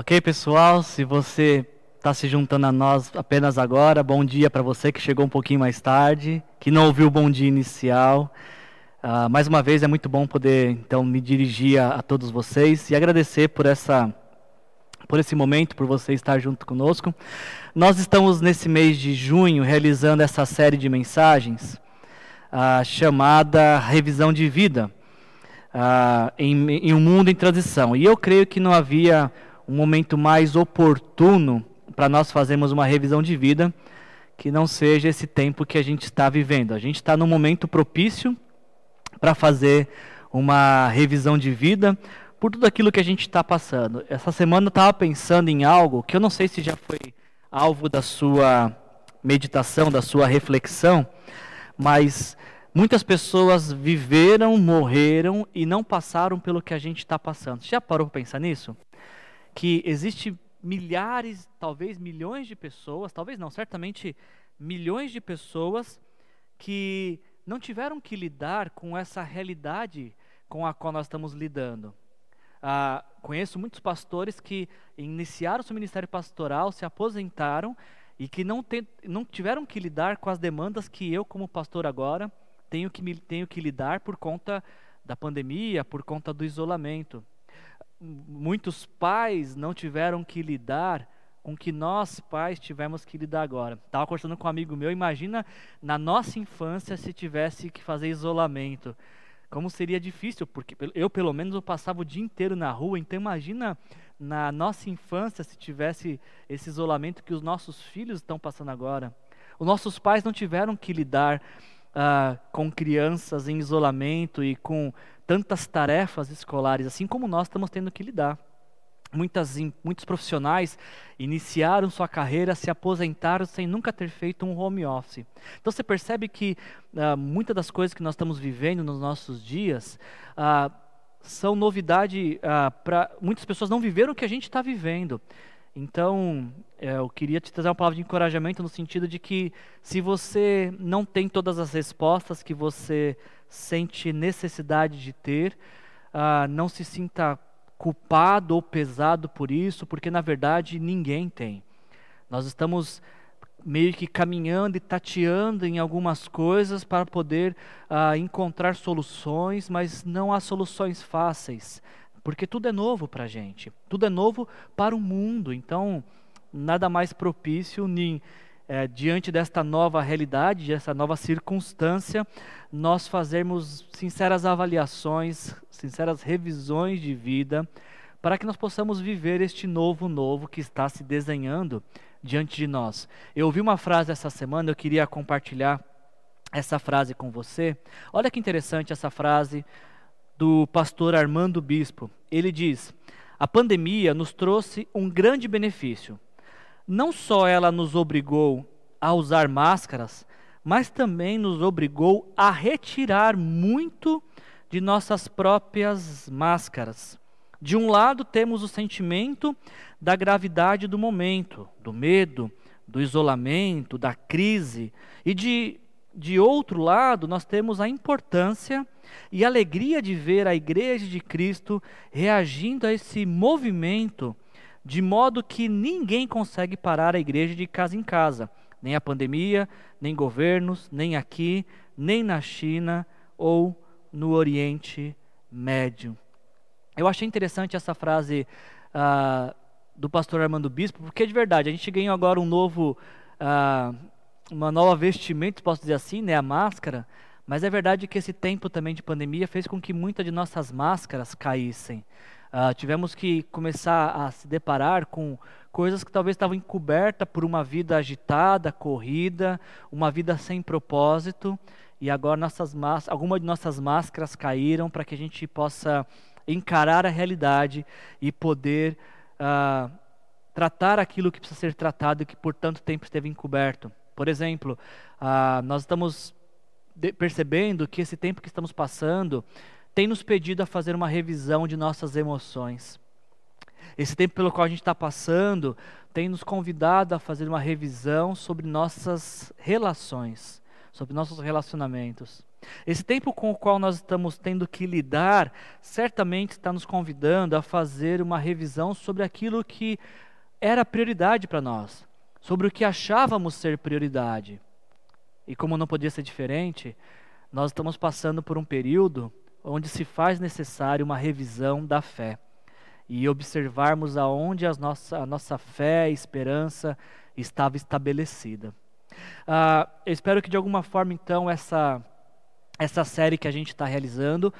Ok, pessoal? Se você está se juntando a nós apenas agora, bom dia para você que chegou um pouquinho mais tarde, que não ouviu o bom dia inicial. Uh, mais uma vez é muito bom poder então me dirigir a, a, todos vocês e agradecer por essa por esse momento, por você estar junto conosco. Nós estamos nesse mês de junho realizando essa série de mensagens uh, chamada Revisão de Vida uh, em, em um mundo em transição. E eu creio que não havia um momento mais oportuno para nós fazermos uma revisão de vida que não seja esse tempo que a gente está vivendo. A gente está num momento propício para fazer uma revisão de vida por tudo aquilo que a gente está passando. Essa semana eu estava pensando em algo que eu não sei se já foi alvo da sua meditação, da sua reflexão, mas muitas pessoas viveram, morreram e não passaram pelo que a gente está passando. Você já parou para pensar nisso? Que existe milhares, talvez milhões de pessoas, talvez não, certamente milhões de pessoas que não tiveram que lidar com essa realidade com a qual nós estamos lidando. Ah, conheço muitos pastores que iniciaram seu ministério pastoral, se aposentaram e que não, te, não tiveram que lidar com as demandas que eu, como pastor agora, tenho que, tenho que lidar por conta da pandemia, por conta do isolamento muitos pais não tiveram que lidar com que nós pais tivemos que lidar agora. Estava conversando com um amigo meu, imagina na nossa infância se tivesse que fazer isolamento. Como seria difícil, porque eu pelo menos eu passava o dia inteiro na rua, então imagina na nossa infância se tivesse esse isolamento que os nossos filhos estão passando agora. Os nossos pais não tiveram que lidar uh, com crianças em isolamento e com tantas tarefas escolares, assim como nós estamos tendo que lidar. Muitas, muitos profissionais iniciaram sua carreira, se aposentaram sem nunca ter feito um home office. Então você percebe que uh, muitas das coisas que nós estamos vivendo nos nossos dias uh, são novidade uh, para muitas pessoas não viveram o que a gente está vivendo. Então, é, eu queria te trazer uma palavra de encorajamento no sentido de que se você não tem todas as respostas que você sente necessidade de ter, uh, não se sinta culpado ou pesado por isso, porque na verdade ninguém tem. Nós estamos meio que caminhando e tateando em algumas coisas para poder uh, encontrar soluções, mas não há soluções fáceis, porque tudo é novo para a gente, tudo é novo para o mundo, então nada mais propício nem é, diante desta nova realidade, dessa nova circunstância, nós fazermos sinceras avaliações, sinceras revisões de vida, para que nós possamos viver este novo novo que está se desenhando diante de nós. Eu ouvi uma frase essa semana, eu queria compartilhar essa frase com você. Olha que interessante essa frase do pastor Armando Bispo. Ele diz: A pandemia nos trouxe um grande benefício não só ela nos obrigou a usar máscaras, mas também nos obrigou a retirar muito de nossas próprias máscaras. De um lado, temos o sentimento da gravidade do momento, do medo, do isolamento, da crise, e de, de outro lado, nós temos a importância e alegria de ver a Igreja de Cristo reagindo a esse movimento de modo que ninguém consegue parar a igreja de casa em casa, nem a pandemia, nem governos, nem aqui, nem na China ou no Oriente Médio. Eu achei interessante essa frase uh, do pastor Armando Bispo, porque de verdade a gente ganhou agora um novo, uh, uma nova vestimenta, posso dizer assim, né, a máscara. Mas é verdade que esse tempo também de pandemia fez com que muitas de nossas máscaras caíssem. Uh, tivemos que começar a se deparar com coisas que talvez estavam encobertas por uma vida agitada, corrida, uma vida sem propósito. E agora nossas algumas de nossas máscaras caíram para que a gente possa encarar a realidade e poder uh, tratar aquilo que precisa ser tratado e que por tanto tempo esteve encoberto. Por exemplo, uh, nós estamos percebendo que esse tempo que estamos passando tem nos pedido a fazer uma revisão de nossas emoções. Esse tempo pelo qual a gente está passando tem nos convidado a fazer uma revisão sobre nossas relações, sobre nossos relacionamentos. Esse tempo com o qual nós estamos tendo que lidar, certamente está nos convidando a fazer uma revisão sobre aquilo que era prioridade para nós, sobre o que achávamos ser prioridade. E como não podia ser diferente, nós estamos passando por um período onde se faz necessário uma revisão da fé e observarmos aonde a nossa, a nossa fé e esperança estava estabelecida. Ah, eu espero que de alguma forma, então, essa, essa série que a gente está realizando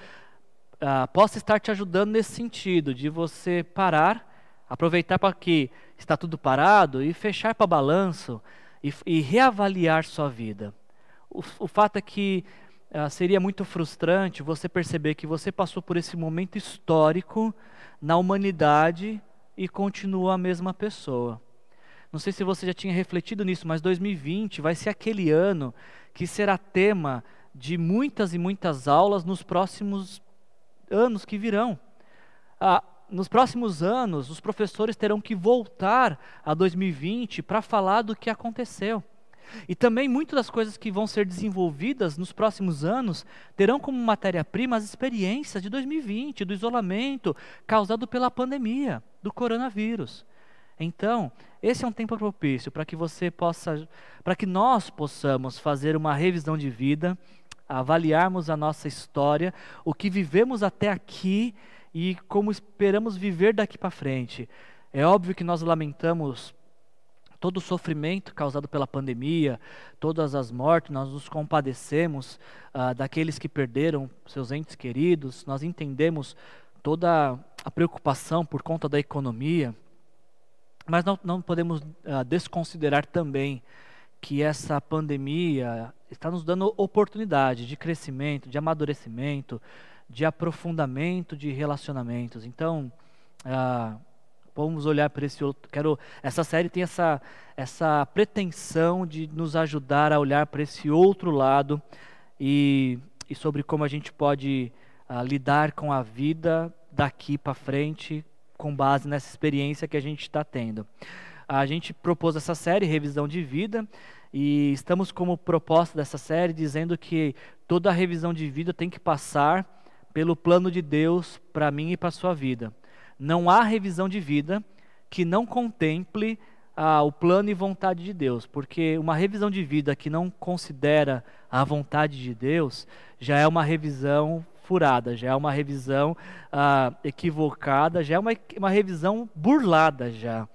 ah, possa estar te ajudando nesse sentido, de você parar, aproveitar para que está tudo parado e fechar para balanço e, e, reavaliar sua vida. O, o fato é que ah, seria muito frustrante você perceber que você passou por esse momento histórico na humanidade e continua a mesma pessoa. Não sei se você já tinha refletido nisso, mas 2020 vai ser aquele ano que será tema de muitas e muitas aulas nos próximos anos que virão. Ah, nos próximos anos, os professores terão que voltar a 2020 para falar do que aconteceu. E também muitas das coisas que vão ser desenvolvidas nos próximos anos terão como matéria-prima as experiências de 2020, do isolamento causado pela pandemia, do coronavírus. Então, esse é um tempo propício para que você possa, para que nós possamos fazer uma revisão de vida, avaliarmos a nossa história, o que vivemos até aqui e como esperamos viver daqui para frente. É óbvio que nós lamentamos todo o sofrimento causado pela pandemia, todas as mortes, nós nos compadecemos ah, daqueles que perderam seus entes queridos, nós entendemos toda a preocupação por conta da economia, mas não, não podemos ah, desconsiderar também que essa pandemia está nos dando oportunidade de crescimento, de amadurecimento, de aprofundamento de relacionamentos. Então, ah, Vamos olhar para esse outro. Quero, essa série tem essa, essa pretensão de nos ajudar a olhar para esse outro lado e, e sobre como a gente pode uh, lidar com a vida daqui para frente, com base nessa experiência que a gente está tendo. A gente propôs essa série, Revisão de Vida, e estamos como proposta dessa série dizendo que toda revisão de vida tem que passar pelo plano de Deus para mim e para sua vida não há revisão de vida que não contemple ah, o plano e vontade de Deus, porque uma revisão de vida que não considera a vontade de Deus já é uma revisão furada, já é uma revisão ah, equivocada, já é uma, uma revisão burlada já.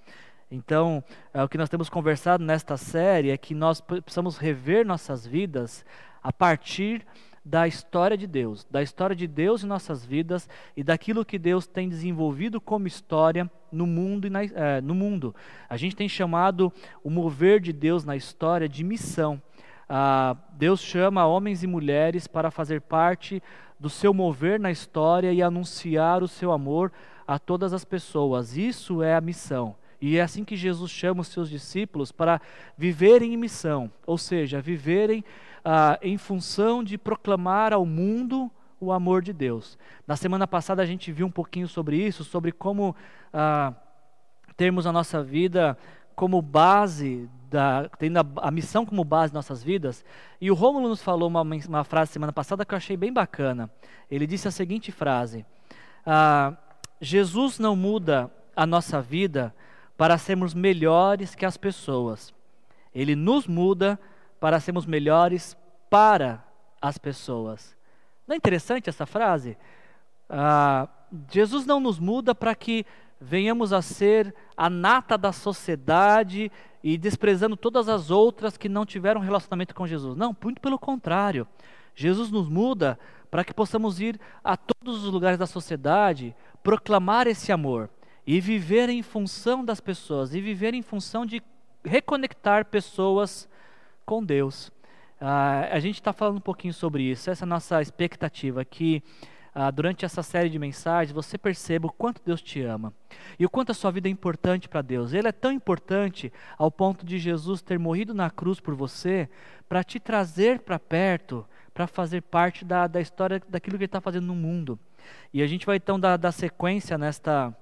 Então, é, o que nós temos conversado nesta série é que nós precisamos rever nossas vidas a partir da história de Deus, da história de Deus em nossas vidas e daquilo que Deus tem desenvolvido como história no mundo. Na, é, no mundo. A gente tem chamado o mover de Deus na história de missão. Ah, Deus chama homens e mulheres para fazer parte do seu mover na história e anunciar o seu amor a todas as pessoas. Isso é a missão. E é assim que Jesus chama os seus discípulos para viverem em missão, ou seja, viverem ah, em função de proclamar ao mundo o amor de Deus. Na semana passada a gente viu um pouquinho sobre isso, sobre como ah, termos a nossa vida como base, da, tendo a, a, missão como base de nossas vidas. E o Rômulo nos falou uma, uma frase semana passada que eu achei bem bacana. Ele disse a seguinte frase: ah, Jesus não muda a nossa vida para sermos melhores que as pessoas. Ele nos muda para sermos melhores para as pessoas. Não é interessante essa frase? Ah, Jesus não nos muda para que venhamos a ser a nata da sociedade e desprezando todas as outras que não tiveram relacionamento com Jesus. Não, muito pelo contrário. Jesus nos muda para que possamos ir a todos os lugares da sociedade, proclamar esse amor e viver em função das pessoas, e viver em função de reconectar pessoas com Deus. Uh, a gente está falando um pouquinho sobre isso, essa é a nossa expectativa, que uh, durante essa série de mensagens você perceba o quanto Deus te ama e o quanto a sua vida é importante para Deus. Ele é tão importante ao ponto de Jesus ter morrido na cruz por você para te trazer para perto, para fazer parte da, da história daquilo que Ele está fazendo no mundo. E a gente vai então dar, dar sequência nesta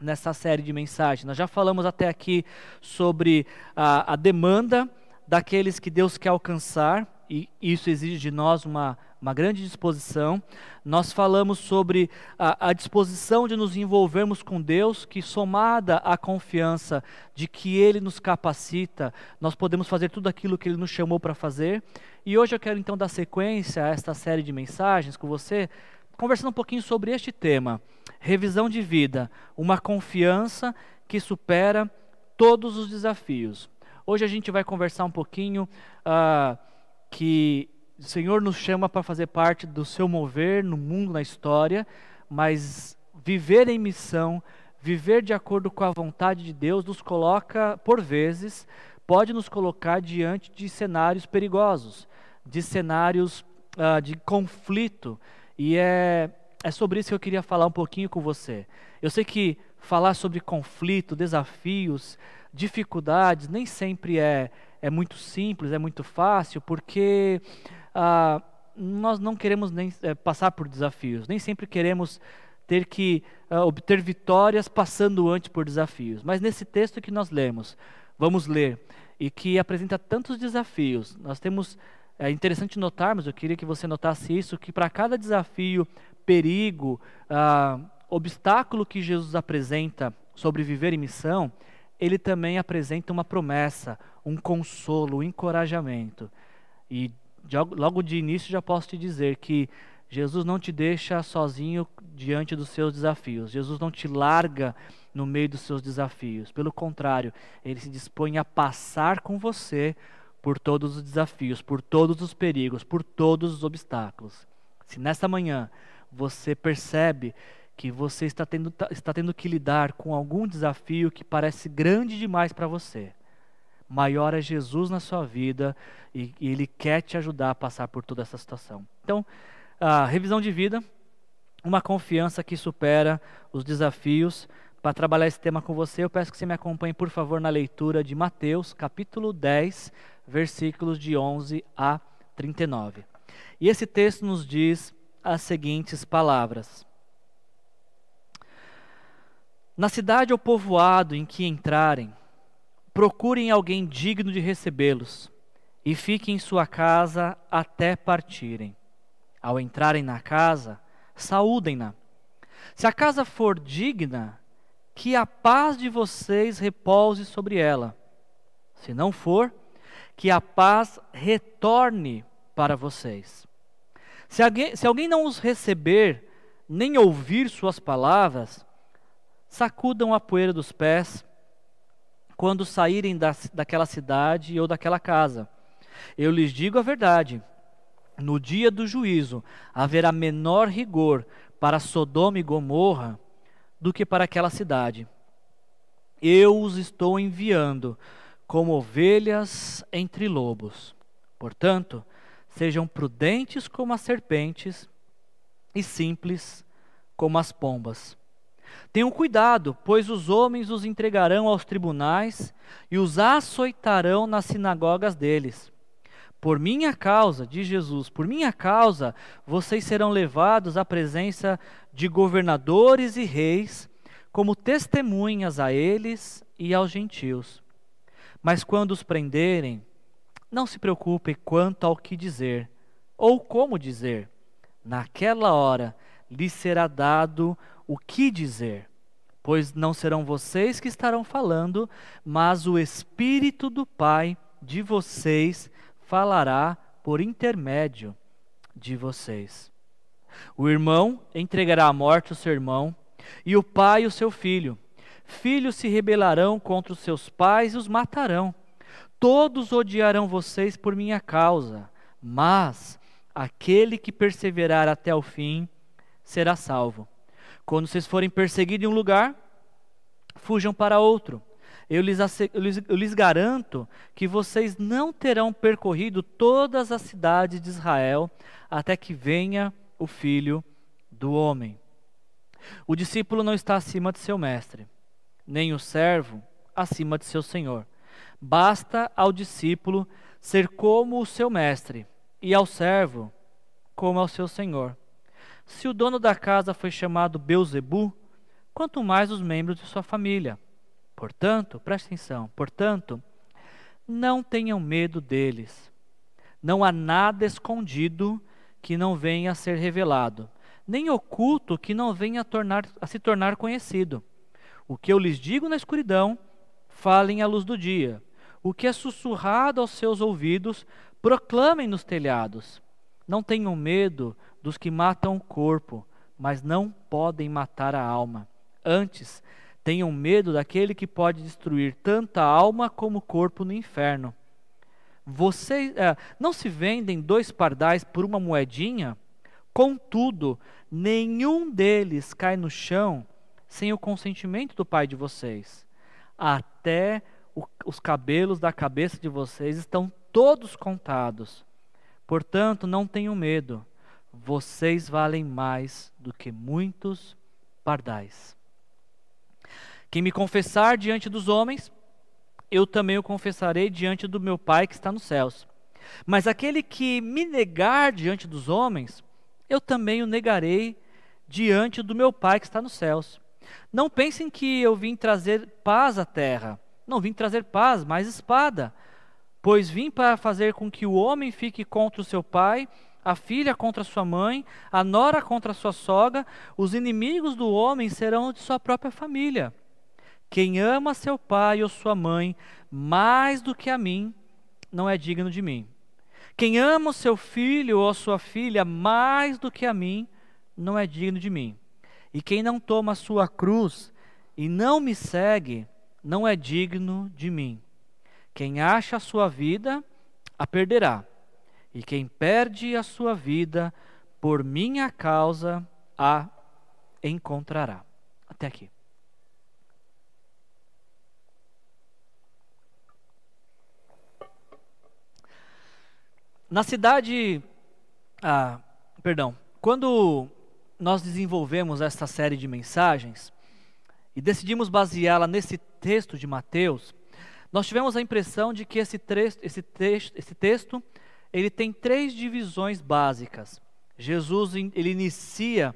nessa série de mensagens. Nós já falamos até aqui sobre a, a demanda daqueles que Deus quer alcançar e isso exige de nós uma, uma grande disposição. Nós falamos sobre a, a, disposição de nos envolvermos com Deus, que somada à confiança de que Ele nos capacita, nós podemos fazer tudo aquilo que Ele nos chamou para fazer. E hoje eu quero então dar sequência a esta série de mensagens com você, conversando um pouquinho sobre este tema: revisão de vida, uma confiança que supera todos os desafios. Hoje a gente vai conversar um pouquinho uh, que o Senhor nos chama para fazer parte do seu mover no mundo, na história, mas viver em missão, viver de acordo com a vontade de Deus, nos coloca, por vezes, pode nos colocar diante de cenários perigosos, de cenários uh, de conflito. E é, é sobre isso que eu queria falar um pouquinho com você. Eu sei que falar sobre conflito, desafios, dificuldades, nem sempre é, é muito simples, é muito fácil, porque ah, nós não queremos nem é, passar por desafios, nem sempre queremos ter que ah, obter vitórias passando antes por desafios. Mas nesse texto que nós lemos, vamos ler, e que apresenta tantos desafios, nós temos, é interessante notarmos, eu queria que você notasse isso, que para cada desafio, perigo, ah, obstáculo que Jesus apresenta sobre viver em missão, ele também apresenta uma promessa, um consolo, um encorajamento. E logo de início já posso te dizer que Jesus não te deixa sozinho diante dos seus desafios. Jesus não te larga no meio dos seus desafios. Pelo contrário, ele se dispõe a passar com você por todos os desafios, por todos os perigos, por todos os obstáculos. Se nesta manhã você percebe que você está tendo, tá, está tendo que lidar com algum desafio que parece grande demais para você. Maior é Jesus na sua vida e, e, Ele quer te ajudar a passar por toda essa situação. Então, a revisão de vida, uma confiança que supera os desafios. Para trabalhar esse tema com você, eu peço que você me acompanhe, por favor, na leitura de Mateus, capítulo 10, versículos de 11 a 39. E esse texto nos diz as seguintes palavras. Na cidade ou povoado em que entrarem, procurem alguém digno de recebê-los e fiquem em sua casa até partirem. Ao entrarem na casa, saúdem-na. Se a casa for digna, que a paz de vocês repouse sobre ela. Se não for, que a paz retorne para vocês. Se alguém, se alguém não os receber, nem ouvir suas palavras, sacudam a poeira dos pés quando saírem da, daquela cidade ou daquela casa. Eu lhes digo a verdade: no dia do juízo haverá menor rigor para Sodoma e Gomorra do que para aquela cidade. Eu os estou enviando como ovelhas entre lobos. Portanto, sejam prudentes como as serpentes e simples como as pombas. Tenham cuidado, pois os homens os entregarão aos tribunais e os açoitarão nas sinagogas deles. Por minha causa, diz Jesus, por minha causa, vocês serão levados à presença de governadores e reis, como testemunhas a eles e aos gentios. Mas quando os prenderem, não se preocupem quanto ao que dizer, ou como dizer. Naquela hora lhes será dado o que dizer, pois não serão vocês que estarão falando, mas o Espírito do Pai de vocês falará por intermédio de vocês. O irmão entregará à morte o seu irmão, e o pai o seu filho. Filhos se rebelarão contra os seus pais e os matarão. Todos odiarão vocês por minha causa, mas aquele que perseverar até o fim será salvo. Quando vocês forem perseguidos em um lugar, fujam para outro. Eu lhes, eu, lhes, garanto que vocês não terão percorrido todas as cidades de Israel até que venha o filho do homem. O discípulo não está acima de seu mestre, nem o servo acima de seu senhor. Basta ao discípulo ser como o seu mestre, e ao servo como ao seu senhor. Se o dono da casa foi chamado Beuzebu, quanto mais os membros de sua família. Portanto, preste atenção, portanto, não tenham medo deles. Não há nada escondido que não venha a ser revelado, nem oculto que não venha a, tornar, a se tornar conhecido. O que eu lhes digo na escuridão, falem à luz do dia. O que é sussurrado aos seus ouvidos, proclamem nos telhados. Não tenham medo dos que matam o corpo, mas não podem matar a alma. Antes, tenham medo daquele que pode destruir tanto a alma como o corpo no inferno. Vocês é, não se vendem dois pardais por uma moedinha? Contudo, nenhum deles cai no chão sem o consentimento do Pai de vocês. Até o, os cabelos da cabeça de vocês estão todos contados. Portanto, não tenham medo. Vocês valem mais do que muitos pardais. Quem me confessar diante dos homens, eu também o confessarei diante do meu Pai que está nos céus. Mas aquele que me negar diante dos homens, eu também o negarei diante do meu Pai que está nos céus. Não pensem que eu vim trazer paz à terra. Não vim trazer paz, mas espada. Pois vim para fazer com que o homem fique contra o seu pai, a filha contra sua mãe, a nora contra sua sogra, os inimigos do homem serão de sua própria família. Quem ama seu pai ou sua mãe mais do que a mim, não é digno de mim. Quem ama o seu filho ou sua filha mais do que a mim, não é digno de mim. E quem não toma a sua cruz e não me segue, não é digno de mim. Quem acha a sua vida, a perderá. E quem perde a sua vida, por minha causa, a encontrará. Até aqui. Na cidade. Ah, perdão. Quando nós desenvolvemos esta série de mensagens e decidimos baseá-la nesse texto de Mateus, nós tivemos a impressão de que esse, texto, esse, texto, esse texto ele tem três divisões básicas. Jesus ele inicia,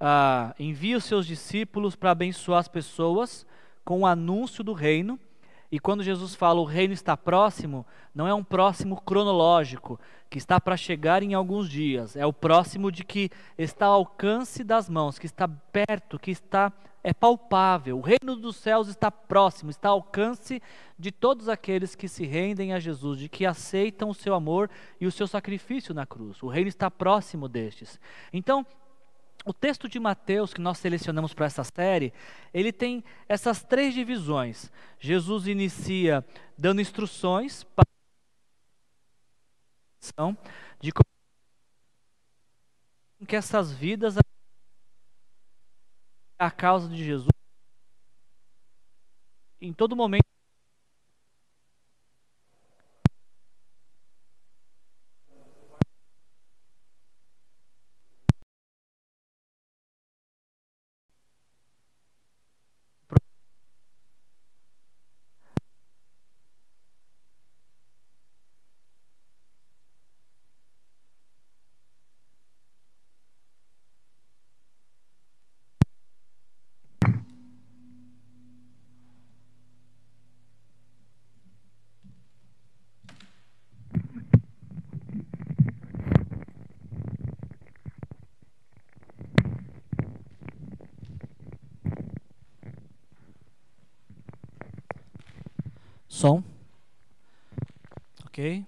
ah, envia os seus discípulos para abençoar as pessoas com o anúncio do reino. E quando Jesus fala o reino está próximo, não é um próximo cronológico, que está para chegar em alguns dias. É o próximo de que está ao alcance das mãos, que está perto, que está é palpável. O reino dos céus está próximo, está ao alcance de todos aqueles que se rendem a Jesus, de que aceitam o seu amor e o seu sacrifício na cruz. O reino está próximo destes. Então, o texto de Mateus que nós selecionamos para essa série, ele tem essas três divisões. Jesus inicia dando instruções para de que essas vidas a causa de Jesus em todo momento Som. Ok.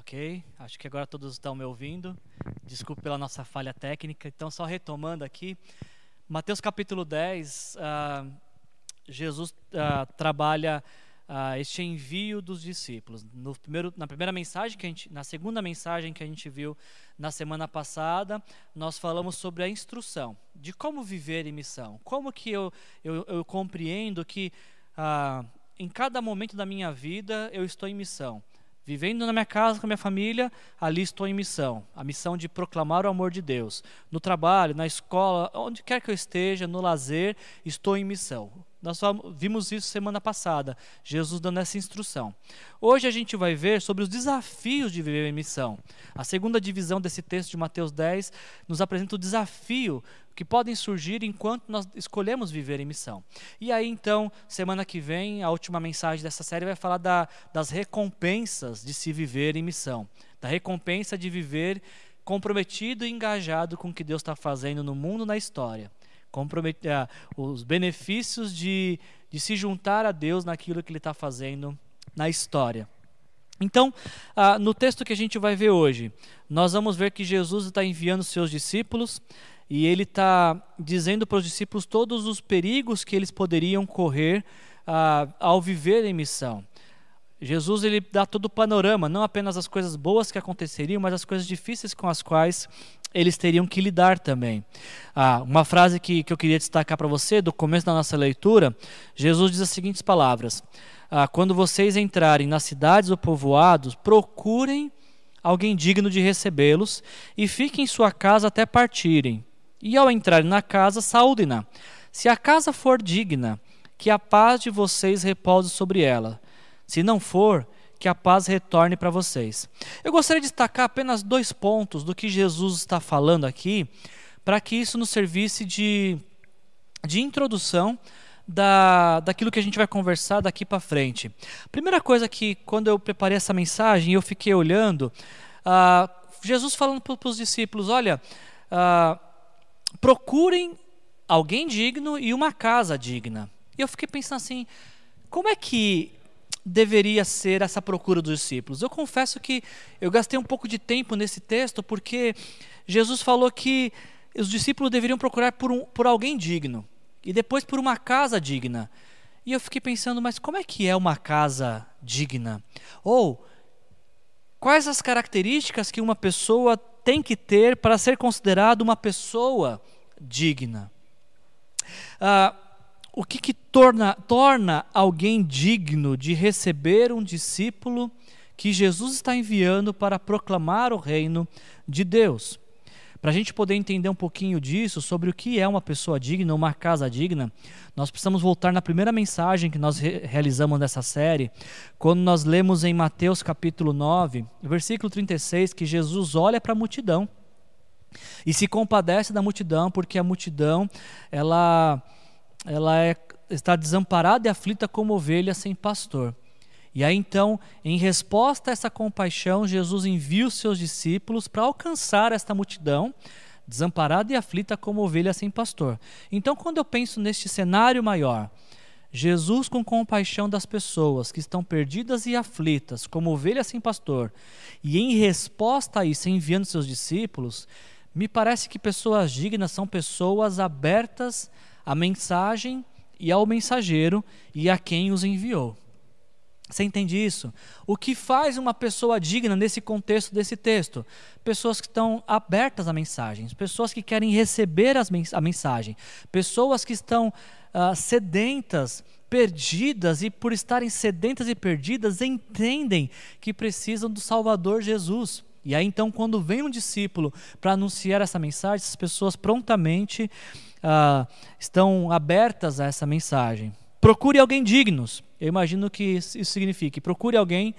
Ok, acho que agora todos estão me ouvindo. Desculpe pela nossa falha técnica. Então, só retomando aqui, Mateus capítulo 10, uh, ah, Jesus uh, trabalha uh, este envio dos discípulos. No primeiro, na primeira mensagem que a gente, na segunda mensagem que a gente viu na semana passada, nós falamos sobre a instrução de como viver em missão. Como que eu, eu, eu compreendo que uh, em cada momento da minha vida eu estou em missão. Vivendo na minha casa com a minha família, ali estou em missão. A missão de proclamar o amor de Deus. No trabalho, na escola, onde quer que eu esteja, no lazer, estou em missão. Nós vimos isso semana passada, Jesus dando essa instrução. Hoje a gente vai ver sobre os desafios de viver em missão. A segunda divisão desse texto de Mateus 10 nos apresenta o desafio que podem surgir enquanto nós escolhemos viver em missão. E aí, então, semana que vem, a última mensagem dessa série vai falar da, das recompensas de se viver em missão, da recompensa de viver comprometido e engajado com o que Deus está fazendo no mundo, na história comprometer os benefícios de, de se juntar a Deus naquilo que Ele está fazendo na história. Então, ah, no texto que a gente vai ver hoje, nós vamos ver que Jesus está enviando seus discípulos e ele está dizendo para os discípulos todos os perigos que eles poderiam correr ah, ao viver em missão. Jesus ele dá todo o panorama, não apenas as coisas boas que aconteceriam, mas as coisas difíceis com as quais eles teriam que lidar também. Ah, uma frase que, que eu queria destacar para você, do começo da nossa leitura, Jesus diz as seguintes palavras: ah, Quando vocês entrarem nas cidades ou povoados, procurem alguém digno de recebê-los e fiquem em sua casa até partirem. E ao entrarem na casa, saúdem-na. Se a casa for digna, que a paz de vocês repouse sobre ela. Se não for, que a paz retorne para vocês. Eu gostaria de destacar apenas dois pontos do que Jesus está falando aqui, para que isso nos servisse de, de introdução da, daquilo que a gente vai conversar daqui para frente. Primeira coisa que, quando eu preparei essa mensagem, eu fiquei olhando, ah, Jesus falando para os discípulos: olha, ah, procurem alguém digno e uma casa digna. E eu fiquei pensando assim: como é que deveria ser essa procura dos discípulos? Eu confesso que eu gastei um pouco de tempo nesse texto porque Jesus falou que os discípulos deveriam procurar por, um, por alguém digno e depois por uma casa digna. E eu fiquei pensando, mas como é que é uma casa digna? Ou quais as características que uma pessoa tem que ter para ser considerada uma pessoa digna? Ah, o que, que torna, torna alguém digno de receber um discípulo que Jesus está enviando para proclamar o reino de Deus? Para a gente poder entender um pouquinho disso, sobre o que é uma pessoa digna, uma casa digna, nós precisamos voltar na primeira mensagem que nós re realizamos nessa série, quando nós lemos em Mateus capítulo 9, versículo 36, que Jesus olha para a multidão e se compadece da multidão, porque a multidão, ela ela é, está desamparada e aflita como ovelha sem pastor. E aí então, em resposta a essa compaixão, Jesus envia os seus discípulos para alcançar esta multidão, desamparada e aflita como ovelha sem pastor. Então, quando eu penso neste cenário maior, Jesus com compaixão das pessoas que estão perdidas e aflitas, como ovelhas sem pastor, e em resposta a isso enviando seus discípulos, me parece que pessoas dignas são pessoas abertas mensagem e ao mensageiro e a quem os enviou. Você entende isso? O que faz uma pessoa digna nesse contexto desse texto? Pessoas que estão abertas a mensagens, pessoas que querem receber mens a mensagem, pessoas que estão uh, sedentas, perdidas e, por estarem sedentas e perdidas, entendem que precisam do Salvador Jesus. E aí, então, quando vem um discípulo para anunciar essa mensagem, essas pessoas prontamente ah, estão abertas a essa mensagem. Procure alguém dignos. Eu imagino que isso signifique procure alguém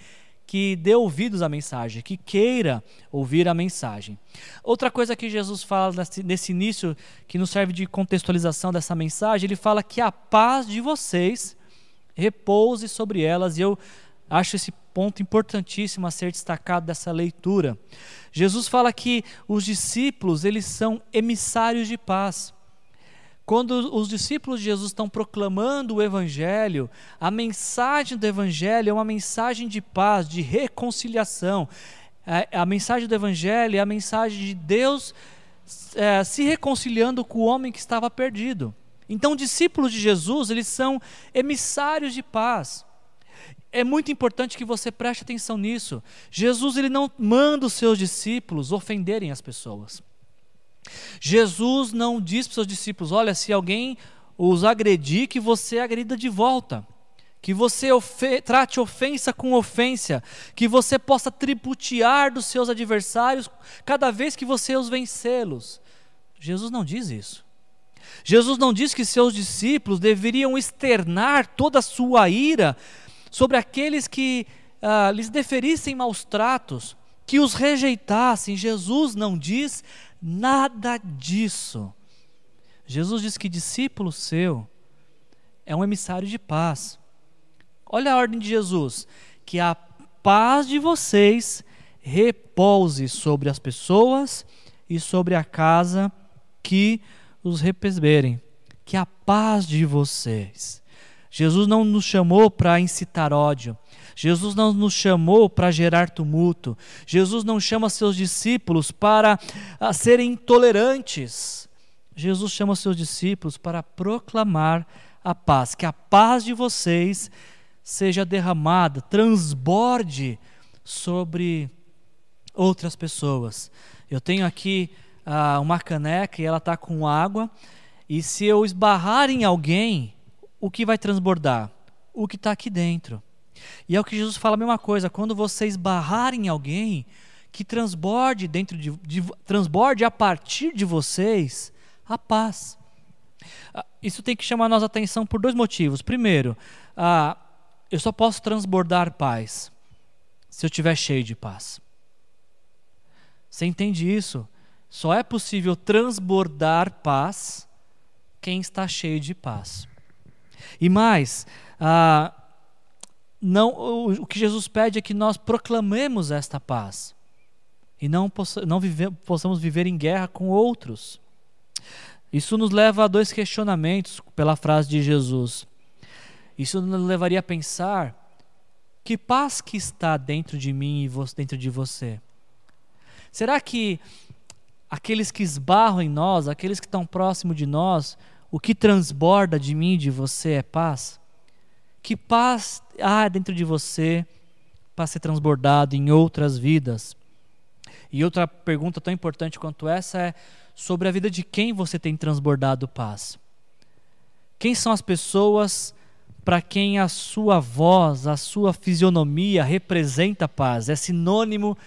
que dê ouvidos à mensagem, que queira ouvir a mensagem. Outra coisa que Jesus fala nesse, início, que nos serve de contextualização dessa mensagem, ele fala que a paz de vocês repouse sobre elas, e eu acho esse ponto importantíssimo a ser destacado dessa leitura. Jesus fala que os discípulos, eles são emissários de paz. Quando os discípulos de Jesus estão proclamando o Evangelho, a mensagem do Evangelho é uma mensagem de paz, de reconciliação. É, a mensagem do Evangelho é a mensagem de Deus é, se reconciliando com o homem que estava perdido. Então, discípulos de Jesus, eles são emissários de paz. É muito importante que você preste atenção nisso. Jesus ele não manda os seus discípulos ofenderem as pessoas. Jesus não diz para os seus discípulos: olha, se alguém os agredir, que você agrida de volta. Que você ofe trate ofensa com ofensa, que você possa tributear dos seus adversários cada vez que você os vencê-los. Jesus não diz isso. Jesus não diz que seus discípulos deveriam externar toda a sua ira sobre aqueles que ah, lhes deferissem maus tratos, que os rejeitassem. Jesus não diz nada disso. Jesus diz que discípulo seu é um emissário de paz. Olha a ordem de Jesus: que a paz de vocês repouse sobre as pessoas e sobre a casa que os receberem. Que a paz de vocês. Jesus não nos chamou para incitar ódio. Jesus não nos chamou para gerar tumulto. Jesus não chama seus discípulos para ah, serem intolerantes. Jesus chama seus discípulos para proclamar a paz. Que a paz de vocês seja derramada, transborde sobre outras pessoas. Eu tenho aqui ah, uma caneca e ela está com água, e se eu esbarrar em alguém, o que vai transbordar? O que está aqui dentro. E é o que Jesus fala a mesma coisa, quando você esbarrar em alguém, que transborde dentro de, de transborde a partir de vocês a paz. Ah, isso tem que chamar a nossa atenção por dois motivos. Primeiro, ah, eu só posso transbordar paz se eu estiver cheio de paz. Você entende isso? Só é possível transbordar paz quem está cheio de paz. E mais, ah, não, o, o, que Jesus pede é que nós proclamemos esta paz e não, possa, não vive, possamos viver em guerra com outros. Isso nos leva a dois questionamentos pela frase de Jesus. Isso nos levaria a pensar que paz que está dentro de mim e dentro de você. Será que aqueles que esbarram em nós, aqueles que estão próximo de nós, o que transborda de mim e de você é paz? Que paz há dentro de você para ser transbordado em outras vidas? E outra pergunta tão importante quanto essa é sobre a vida de quem você tem transbordado paz. Quem são as pessoas para quem a sua voz, a sua fisionomia representa paz, é sinônimo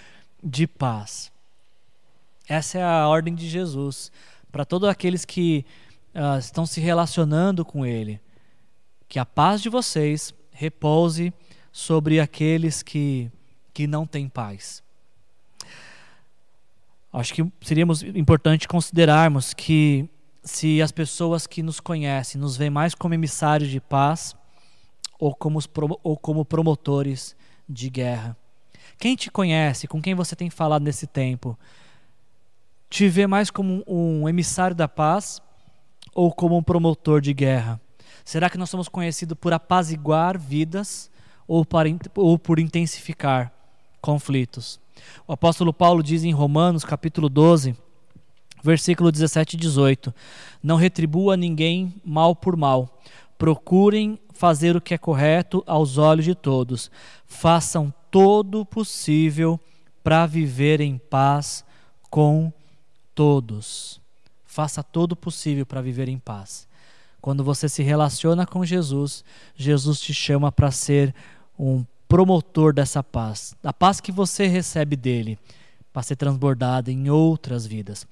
de paz? Essa é a ordem de Jesus para todos aqueles que uh, estão se relacionando com Ele. Que a paz de vocês repouse sobre aqueles que, que não têm paz. Acho que seria importante considerarmos que se as pessoas que nos conhecem nos veem mais como emissários de paz ou como, ou como promotores de guerra. Quem te conhece, com quem você tem falado nesse tempo, te vê mais como um emissário da paz ou como um promotor de guerra? Será que nós somos conhecidos por apaziguar vidas ou, para, ou por intensificar conflitos? O apóstolo Paulo diz em Romanos, capítulo 12, versículo 17 e 18: Não retribua ninguém mal por mal. Procurem fazer o que é correto aos olhos de todos. Façam todo o possível para viver em paz com todos. Faça todo o possível para viver em paz. Quando você se relaciona com Jesus, Jesus te chama para ser um promotor dessa paz, da paz que você recebe dele, para ser transbordada em outras vidas.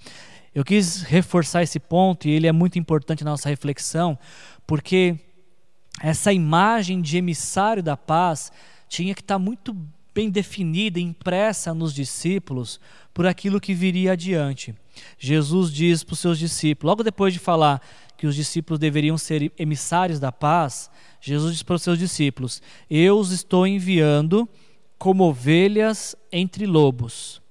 Eu quis reforçar esse ponto e ele é muito importante na nossa reflexão, porque essa imagem de emissário da paz tinha que estar muito bem definida, impressa nos discípulos por aquilo que viria adiante. Jesus diz para os seus discípulos, logo depois de falar que os discípulos deveriam ser emissários da paz, Jesus diz para os seus discípulos: Eu os estou enviando como ovelhas entre lobos.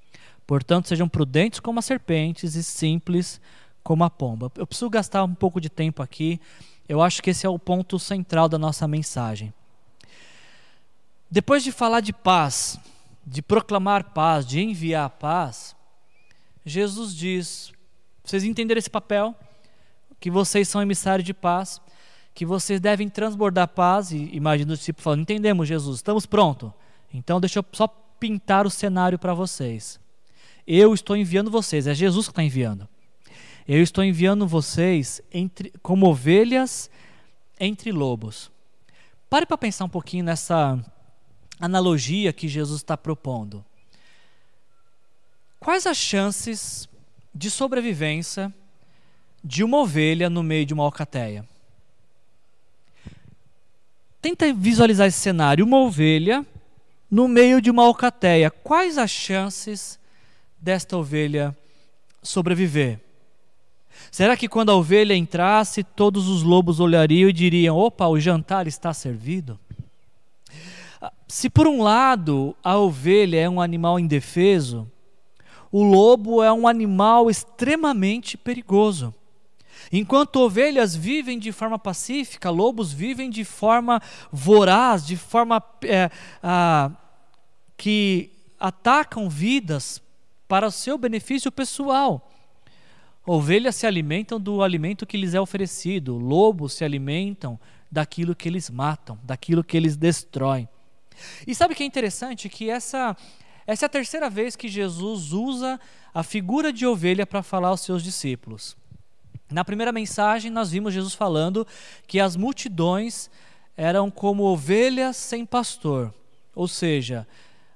Portanto, sejam prudentes como as serpentes e simples como a pomba. Eu preciso gastar um pouco de tempo aqui. Eu acho que esse é o ponto central da nossa mensagem. Depois de falar de paz, de proclamar paz, de enviar paz, Jesus diz: vocês entenderam esse papel? Que vocês são emissários de paz, que vocês devem transbordar paz. E imagina o discípulo falando: entendemos, Jesus, estamos prontos. Então deixa eu só pintar o cenário para vocês. Eu estou enviando vocês, é Jesus que está enviando. Eu estou enviando vocês entre, como ovelhas entre lobos. Pare para pensar um pouquinho nessa analogia que Jesus está propondo. Quais as chances de sobrevivência de uma ovelha no meio de uma alcateia. Tenta visualizar esse cenário: uma ovelha no meio de uma alcateia. Quais as chances desta ovelha sobreviver? Será que quando a ovelha entrasse, todos os lobos olhariam e diriam: opa, o jantar está servido? Se por um lado a ovelha é um animal indefeso, o lobo é um animal extremamente perigoso. Enquanto ovelhas vivem de forma pacífica, lobos vivem de forma voraz, de forma é, a, que atacam vidas para o seu benefício pessoal. Ovelhas se alimentam do alimento que lhes é oferecido, lobos se alimentam daquilo que eles matam, daquilo que eles destroem. E sabe o que é interessante? Que essa, essa é a terceira vez que Jesus usa a figura de ovelha para falar aos seus discípulos. Na primeira mensagem, nós vimos Jesus falando que as multidões eram como ovelhas sem pastor, ou seja,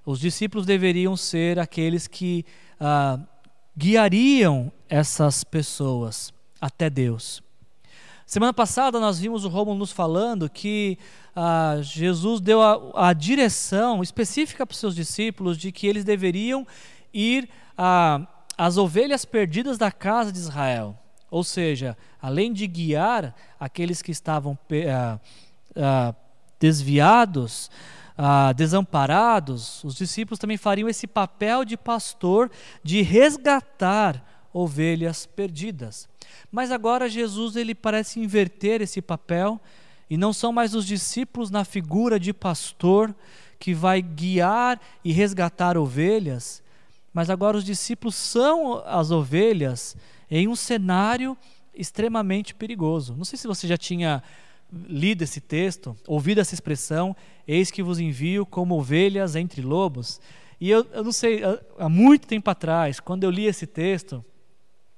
os discípulos deveriam ser aqueles que ah, guiariam essas pessoas até Deus. Semana passada nós vimos o Romulo nos falando que ah, Jesus deu a, a, direção específica para os seus discípulos de que eles deveriam ir às ovelhas perdidas da casa de Israel. Ou seja, além de guiar aqueles que estavam ah, ah, desviados, ah, desamparados, os discípulos também fariam esse papel de pastor de resgatar ovelhas perdidas. Mas agora Jesus ele parece inverter esse papel e não são mais os discípulos na figura de pastor que vai guiar e resgatar ovelhas, mas agora os discípulos são as ovelhas em um cenário extremamente perigoso. Não sei se você já tinha lido esse texto, ouvido essa expressão, eis que vos envio como ovelhas entre lobos. E eu, eu não sei, há muito tempo atrás, quando eu li esse texto,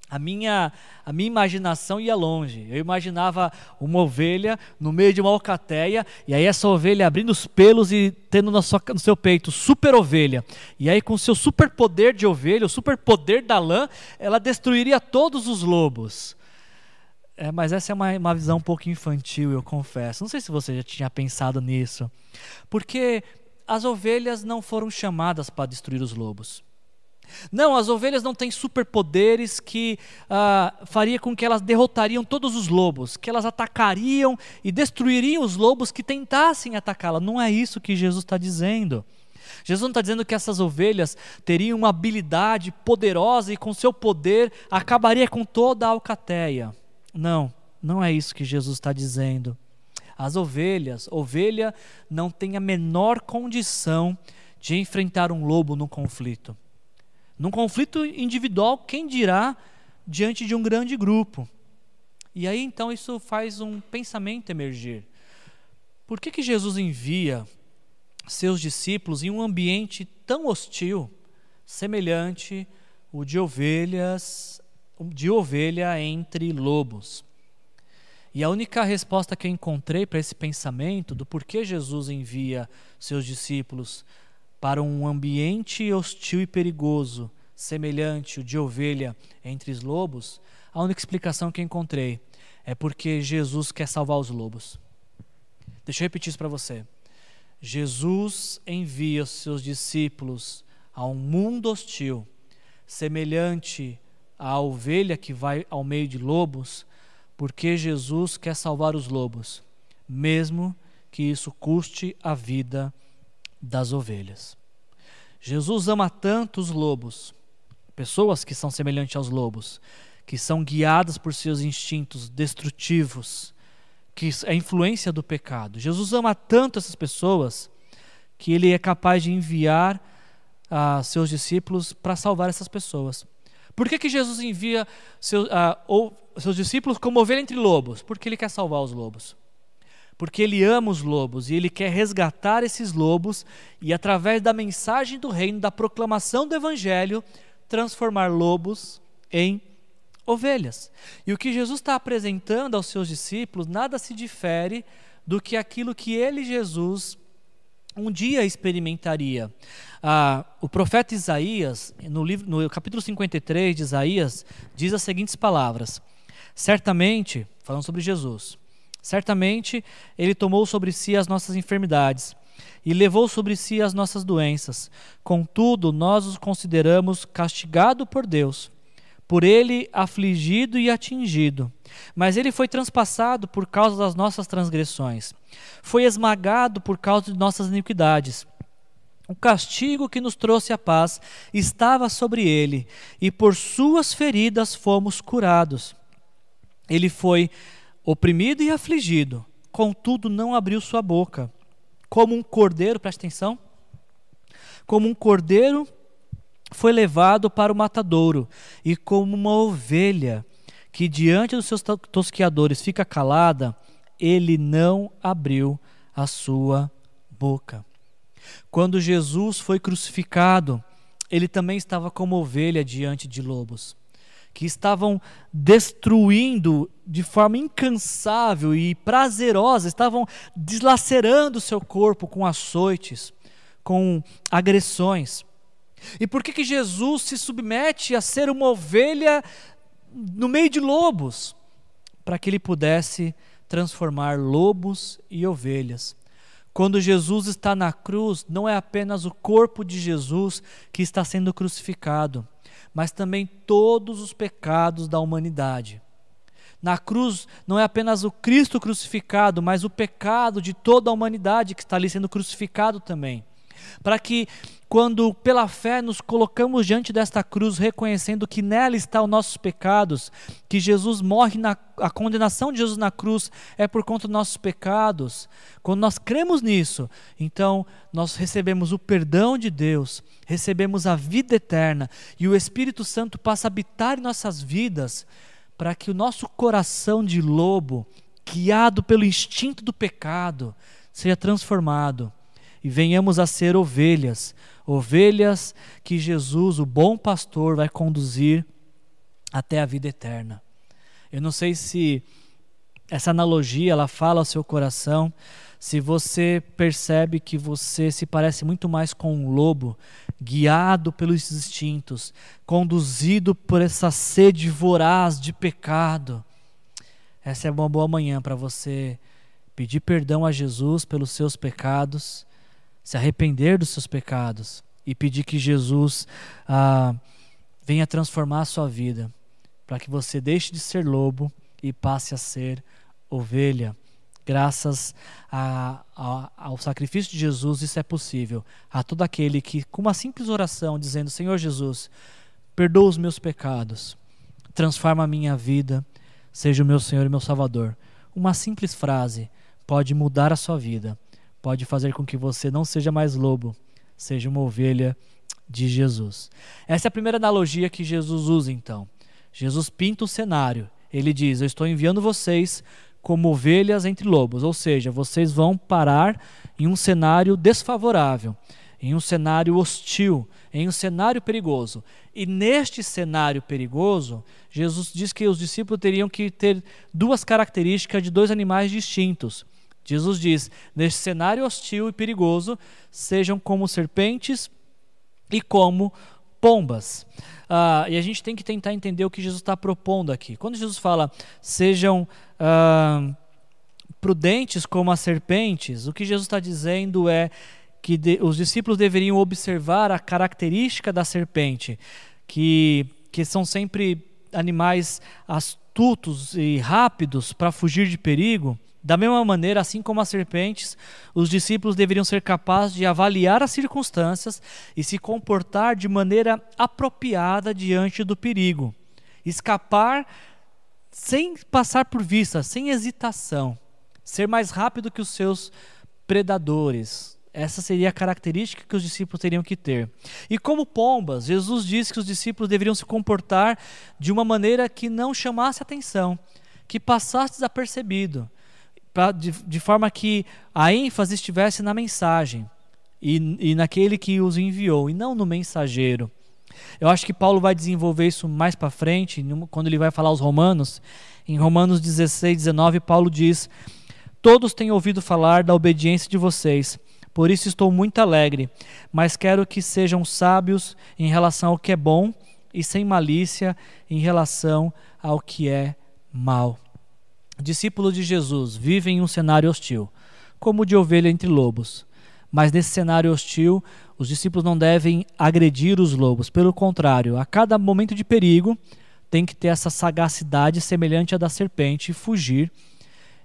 a minha, a minha imaginação ia longe. Eu imaginava uma ovelha no meio de uma alcateia, e aí essa ovelha abrindo os pelos e tendo no, sua, no seu peito super ovelha. E aí, com seu super poder de ovelha, o super poder da lã, ela destruiria todos os lobos. É, mas essa é uma, uma visão um pouco infantil, eu confesso. Não sei se você já tinha pensado nisso. Porque as ovelhas não foram chamadas para destruir os lobos. Não, as ovelhas não têm superpoderes que ah, faria com que elas derrotariam todos os lobos, que elas atacariam e destruiriam os lobos que tentassem atacá-la. Não é isso que Jesus está dizendo. Jesus não está dizendo que essas ovelhas teriam uma habilidade poderosa e com seu poder acabaria com toda a alcateia. Não, não é isso que Jesus está dizendo. As ovelhas, ovelha não tem a menor condição de enfrentar um lobo no conflito. Num conflito individual, quem dirá diante de um grande grupo? E aí então isso faz um pensamento emergir. Por que, que Jesus envia seus discípulos em um ambiente tão hostil, semelhante o de ovelhas de ovelha entre lobos. E a única resposta que eu encontrei para esse pensamento do porquê Jesus envia seus discípulos para um ambiente hostil e perigoso, semelhante o de ovelha entre os lobos, a única explicação que encontrei é porque Jesus quer salvar os lobos. Deixa eu repetir isso para você. Jesus envia os seus discípulos a um mundo hostil, semelhante a ovelha que vai ao meio de lobos, porque Jesus quer salvar os lobos, mesmo que isso custe a vida das ovelhas. Jesus ama tanto os lobos, pessoas que são semelhantes aos lobos, que são guiadas por seus instintos destrutivos, que é a influência do pecado. Jesus ama tanto essas pessoas que ele é capaz de enviar a seus discípulos para salvar essas pessoas. Por que, que Jesus envia seu, uh, ou, seus discípulos como ovelha entre lobos? Porque ele quer salvar os lobos. Porque ele ama os lobos e ele quer resgatar esses lobos e, através da mensagem do reino, da proclamação do evangelho, transformar lobos em ovelhas. E o que Jesus está apresentando aos seus discípulos nada se difere do que aquilo que ele, Jesus, um dia experimentaria. Ah, o profeta Isaías, no, livro, no capítulo 53 de Isaías, diz as seguintes palavras: Certamente, falando sobre Jesus, certamente ele tomou sobre si as nossas enfermidades e levou sobre si as nossas doenças. Contudo, nós os consideramos castigado por Deus, por ele afligido e atingido. Mas ele foi transpassado por causa das nossas transgressões, foi esmagado por causa de nossas iniquidades. O castigo que nos trouxe a paz estava sobre ele, e por suas feridas fomos curados. Ele foi oprimido e afligido, contudo não abriu sua boca. Como um cordeiro, presta atenção, como um cordeiro foi levado para o matadouro, e como uma ovelha que diante dos seus tosqueadores fica calada, ele não abriu a sua boca. Quando Jesus foi crucificado, ele também estava como ovelha diante de lobos, que estavam destruindo de forma incansável e prazerosa, estavam deslacerando seu corpo com açoites, com agressões. E por que, que Jesus se submete a ser uma ovelha no meio de lobos? Para que ele pudesse transformar lobos e ovelhas. Quando Jesus está na cruz, não é apenas o corpo de Jesus que está sendo crucificado, mas também todos os pecados da humanidade. Na cruz não é apenas o Cristo crucificado, mas o pecado de toda a humanidade que está ali sendo crucificado também. Para que quando pela fé nos colocamos diante desta cruz, reconhecendo que nela estão os nossos pecados, que Jesus morre na a condenação de Jesus na cruz é por conta dos nossos pecados. Quando nós cremos nisso, então nós recebemos o perdão de Deus, recebemos a vida eterna e o Espírito Santo passa a habitar em nossas vidas, para que o nosso coração de lobo, guiado pelo instinto do pecado, seja transformado e venhamos a ser ovelhas, ovelhas que Jesus, o bom pastor, vai conduzir até a vida eterna. Eu não sei se essa analogia ela fala ao seu coração, se você percebe que você se parece muito mais com um lobo, guiado pelos instintos, conduzido por essa sede voraz de pecado. Essa é uma boa manhã para você pedir perdão a Jesus pelos seus pecados se arrepender dos seus pecados e pedir que Jesus ah, venha transformar a sua vida, para que você deixe de ser lobo e passe a ser ovelha. Graças a, a, ao sacrifício de Jesus, isso é possível. A todo aquele que, com uma simples oração, dizendo: Senhor Jesus, perdoa os meus pecados, transforma a minha vida, seja o meu Senhor e meu Salvador. Uma simples frase pode mudar a sua vida pode fazer com que você não seja mais lobo, seja uma ovelha de Jesus. Essa é a primeira analogia que Jesus usa, então. Jesus pinta o cenário. Ele diz: Eu estou enviando vocês como ovelhas entre lobos, ou seja, vocês vão parar em um cenário desfavorável, em um cenário hostil, em um cenário perigoso. E neste cenário perigoso, Jesus diz que os discípulos teriam que ter duas características de dois animais distintos. Jesus diz: neste cenário hostil e perigoso, sejam como serpentes e como pombas. Ah, e a gente tem que tentar entender o que Jesus está propondo aqui. Quando Jesus fala, sejam ah, prudentes como as serpentes, o que Jesus está dizendo é que de, os discípulos deveriam observar a característica da serpente, que, que são sempre animais astutos e rápidos para fugir de perigo. Da mesma maneira, assim como as serpentes, os discípulos deveriam ser capazes de avaliar as circunstâncias e se comportar de maneira apropriada diante do perigo. Escapar sem passar por vista, sem hesitação. Ser mais rápido que os seus predadores. Essa seria a característica que os discípulos teriam que ter. E como pombas, Jesus disse que os discípulos deveriam se comportar de uma maneira que não chamasse atenção, que passasse desapercebido pra, de, de forma que a ênfase estivesse na mensagem e, e naquele que os enviou, e não no mensageiro. Eu acho que Paulo vai desenvolver isso mais para frente, quando ele vai falar aos Romanos. Em Romanos 16, 19, Paulo diz: Todos têm ouvido falar da obediência de vocês, por isso estou muito alegre, mas quero que sejam sábios em relação ao que é bom e sem malícia em relação ao que é mal. Discípulos de Jesus vivem em um cenário hostil, como de ovelha entre lobos. Mas nesse cenário hostil, os discípulos não devem agredir os lobos. Pelo contrário, a cada momento de perigo, tem que ter essa sagacidade semelhante à da serpente e fugir.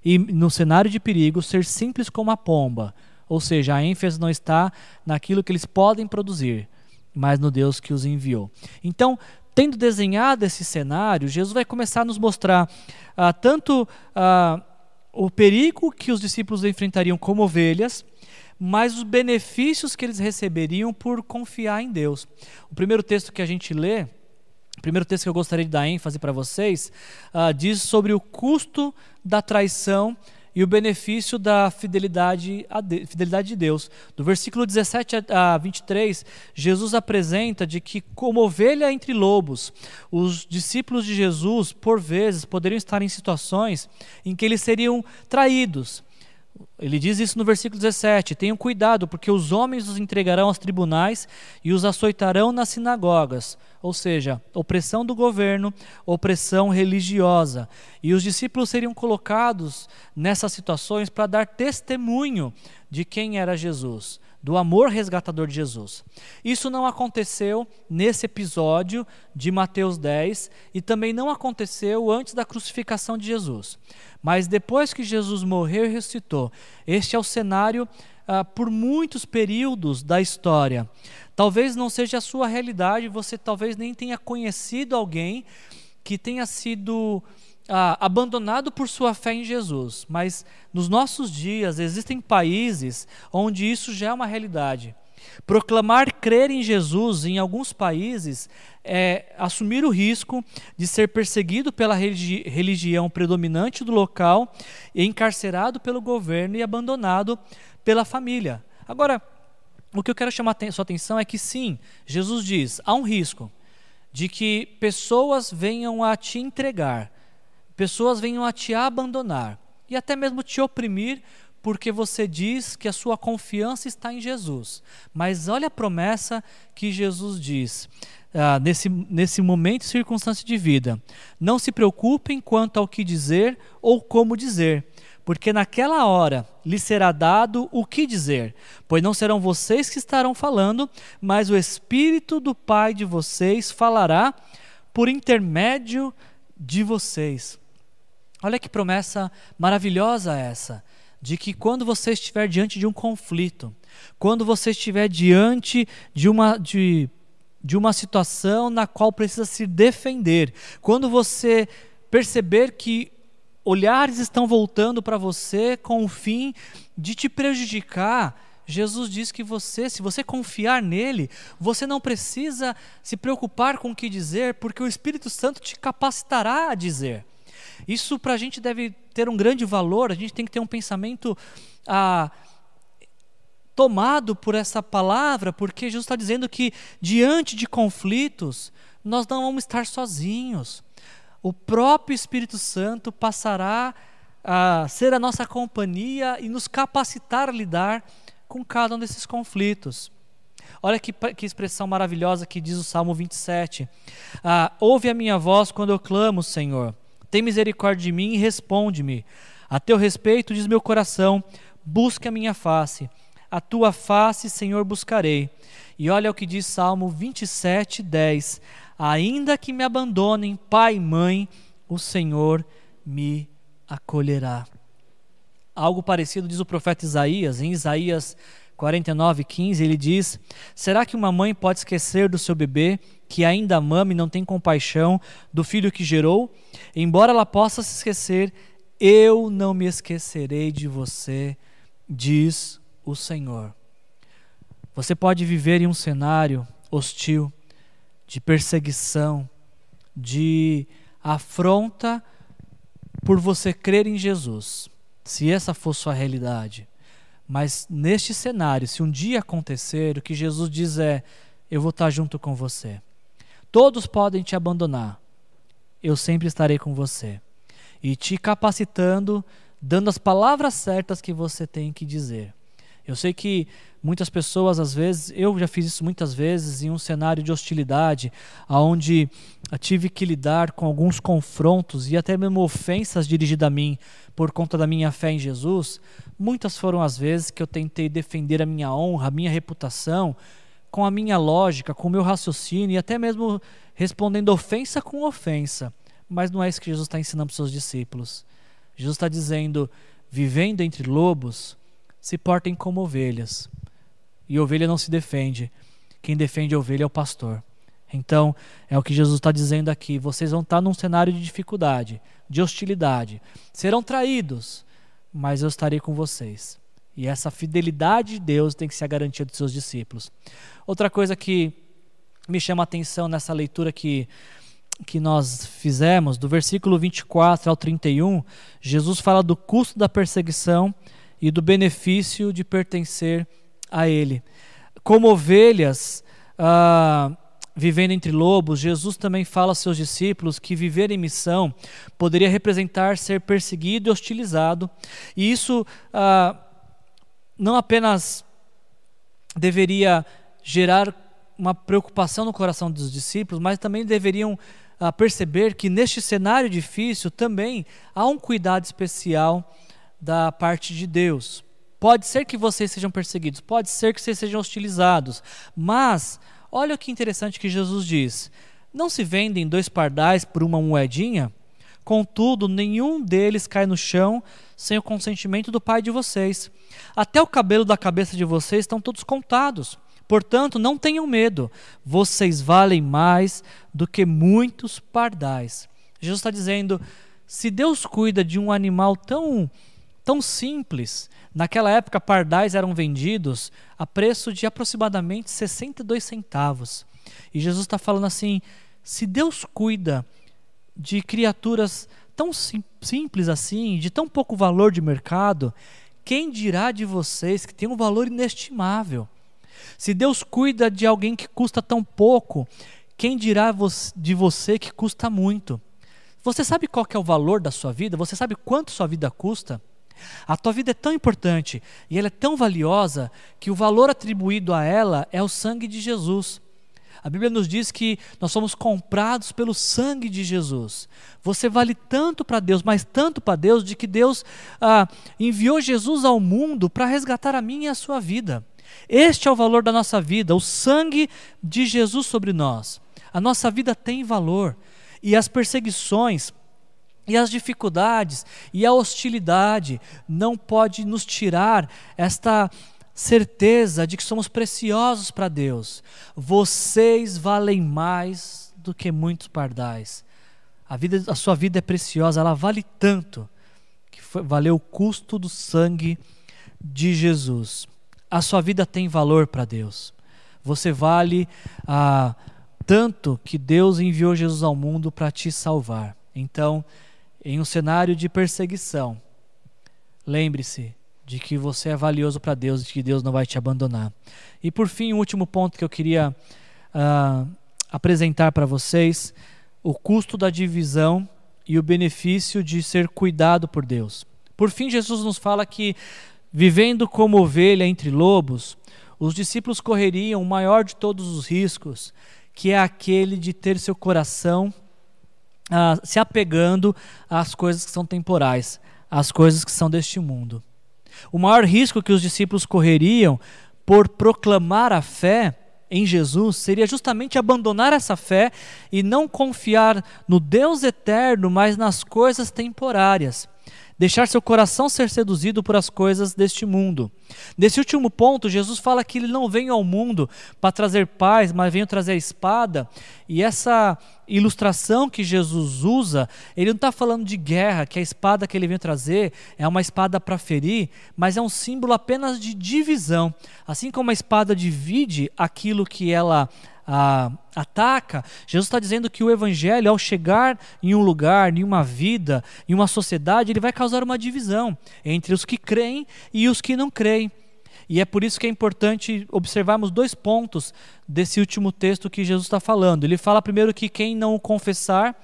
E no cenário de perigo, ser simples como a pomba. Ou seja, a ênfase não está naquilo que eles podem produzir, mas no Deus que os enviou. Então, tendo desenhado esse cenário, Jesus vai começar a nos mostrar ah, tanto ah, o perigo que os discípulos enfrentariam como ovelhas, mas os benefícios que eles receberiam por confiar em Deus. O primeiro texto que a gente lê, o primeiro texto que eu gostaria de dar ênfase para vocês, ah, diz sobre o custo da traição e o benefício da fidelidade, de, fidelidade de Deus. Do versículo 17 a 23, Jesus apresenta de que, como ovelha entre lobos, os discípulos de Jesus, por vezes, poderiam estar em situações em que eles seriam traídos. Ele diz isso no versículo 17: Tenham cuidado, porque os homens os entregarão aos tribunais e os açoitarão nas sinagogas ou seja, opressão do governo, opressão religiosa. E os discípulos seriam colocados nessas situações para dar testemunho de quem era Jesus, do amor resgatador de Jesus. Isso não aconteceu nesse episódio de Mateus 10 e também não aconteceu antes da crucificação de Jesus. Mas depois que Jesus morreu e ressuscitou, este é o cenário ah, por muitos períodos da história. Talvez não seja a sua realidade, você talvez nem tenha conhecido alguém que tenha sido ah, abandonado por sua fé em Jesus, mas nos nossos dias existem países onde isso já é uma realidade. Proclamar crer em Jesus em alguns países é assumir o risco de ser perseguido pela religi religião predominante do local, encarcerado pelo governo e abandonado pela família. Agora, o que eu quero chamar a sua atenção é que sim, Jesus diz: há um risco de que pessoas venham a te entregar, pessoas venham a te abandonar e até mesmo te oprimir porque você diz que a sua confiança está em Jesus. Mas olha a promessa que Jesus diz ah, nesse, nesse momento e circunstância de vida: não se preocupem quanto ao que dizer ou como dizer porque naquela hora lhe será dado o que dizer, pois não serão vocês que estarão falando, mas o Espírito do Pai de vocês falará por intermédio de vocês. Olha que promessa maravilhosa essa, de que quando você estiver diante de um conflito, quando você estiver diante de uma de, de uma situação na qual precisa se defender, quando você perceber que olhares estão voltando para você com o fim de te prejudicar. Jesus diz que você, se você confiar nele, você não precisa se preocupar com o que dizer, porque o Espírito Santo te capacitará a dizer. Isso para a gente deve ter um grande valor, a gente tem que ter um pensamento ah, tomado por essa palavra, porque Jesus está dizendo que diante de conflitos, nós não vamos estar sozinhos o próprio Espírito Santo passará a ser a nossa companhia e nos capacitar a lidar com cada um desses conflitos. Olha que, que expressão maravilhosa que diz o Salmo 27. Ah, Ouve a minha voz quando eu clamo, Senhor. Tem misericórdia de mim e responde-me. A teu respeito, diz meu coração, busca a minha face. A tua face, Senhor, buscarei. E olha o que diz Salmo 27, 10 ainda que me abandonem pai e mãe, o Senhor me acolherá. Algo parecido diz o profeta Isaías, em Isaías 49, 15, ele diz: Será que uma mãe pode esquecer do seu bebê, que ainda mama e não tem compaixão do filho que gerou? Embora ela possa se esquecer, eu não me esquecerei de você, diz o Senhor. Você pode viver em um cenário hostil, de perseguição, de afronta por você crer em Jesus, se essa for sua realidade. Mas neste cenário, se um dia acontecer, o que Jesus diz é: Eu vou estar junto com você. Todos podem te abandonar, eu sempre estarei com você. E te capacitando, dando as palavras certas que você tem que dizer. Eu sei que muitas pessoas, às vezes, eu já fiz isso muitas vezes em um cenário de hostilidade, onde tive que lidar com alguns confrontos e até mesmo ofensas dirigidas a mim por conta da minha fé em Jesus. Muitas foram as vezes que eu tentei defender a minha honra, a minha reputação, com a minha lógica, com o meu raciocínio e até mesmo respondendo ofensa com ofensa. Mas não é isso que Jesus está ensinando para os seus discípulos. Jesus está dizendo: vivendo entre lobos, se portem como ovelhas. E ovelha não se defende. Quem defende a ovelha é o pastor. Então, é o que Jesus está dizendo aqui. Vocês vão estar num cenário de dificuldade, de hostilidade. Serão traídos, mas eu estarei com vocês. E essa fidelidade de Deus tem que ser a garantia dos seus discípulos. Outra coisa que me chama a atenção nessa leitura que, que nós fizemos, do versículo 24 ao 31, Jesus fala do custo da perseguição e do benefício de pertencer a Ele. Como ovelhas ah, vivendo entre lobos, Jesus também fala aos seus discípulos que viver em missão poderia representar ser perseguido e hostilizado, e isso ah, não apenas deveria gerar uma preocupação no coração dos discípulos, mas também deveriam ah, perceber que neste cenário difícil também há um cuidado especial da parte de Deus. Pode ser que vocês sejam perseguidos, pode ser que vocês sejam hostilizados, mas olha que interessante que Jesus diz: Não se vendem dois pardais por uma moedinha? Contudo, nenhum deles cai no chão sem o consentimento do Pai de vocês. Até o cabelo da cabeça de vocês estão todos contados. Portanto, não tenham medo, vocês valem mais do que muitos pardais. Jesus está dizendo: se Deus cuida de um animal tão, tão simples, naquela época pardais eram vendidos a preço de aproximadamente 62 centavos. E Jesus está falando assim: se Deus cuida de criaturas tão sim, simples assim, de tão pouco valor de mercado, quem dirá de vocês que tem um valor inestimável? Se Deus cuida de alguém que custa tão pouco, quem dirá de você que custa muito? Você sabe qual é o valor da sua vida? Você sabe quanto sua vida custa? A tua vida é tão importante e ela é tão valiosa que o valor atribuído a ela é o sangue de Jesus. A Bíblia nos diz que nós somos comprados pelo sangue de Jesus. Você vale tanto para Deus, mas tanto para Deus, de que Deus ah, enviou Jesus ao mundo para resgatar a minha e a sua vida. Este é o valor da nossa vida, o sangue de Jesus sobre nós. A nossa vida tem valor e as perseguições e as dificuldades e a hostilidade não pode nos tirar esta certeza de que somos preciosos para Deus. Vocês valem mais do que muitos pardais. A, vida, a sua vida é preciosa, ela vale tanto que foi, valeu o custo do sangue de Jesus a sua vida tem valor para Deus. Você vale ah, tanto que Deus enviou Jesus ao mundo para te salvar. Então, em um cenário de perseguição, lembre-se de que você é valioso para Deus e que Deus não vai te abandonar. E por fim, o último ponto que eu queria ah, apresentar para vocês: o custo da divisão e o benefício de ser cuidado por Deus. Por fim, Jesus nos fala que Vivendo como ovelha entre lobos, os discípulos correriam o maior de todos os riscos, que é aquele de ter seu coração se apegando às coisas que são temporais, às coisas que são deste mundo. O maior risco que os discípulos correriam por proclamar a fé em Jesus seria justamente abandonar essa fé e não confiar no Deus eterno, mas nas coisas temporárias deixar seu coração ser seduzido por as coisas deste mundo. Nesse último ponto, Jesus fala que ele não veio ao mundo para trazer paz, mas veio trazer a espada. E essa ilustração que Jesus usa, ele não está falando de guerra, que a espada que ele veio trazer é uma espada para ferir, mas é um símbolo apenas de divisão. Assim como a espada divide aquilo que ela ataca, Jesus está dizendo que o evangelho, ao chegar em um lugar, em uma vida, em uma sociedade, ele vai causar uma divisão entre os que creem e os que não creem. E é por isso que é importante observarmos dois pontos desse último texto que Jesus está falando. Ele fala primeiro que quem não o confessar,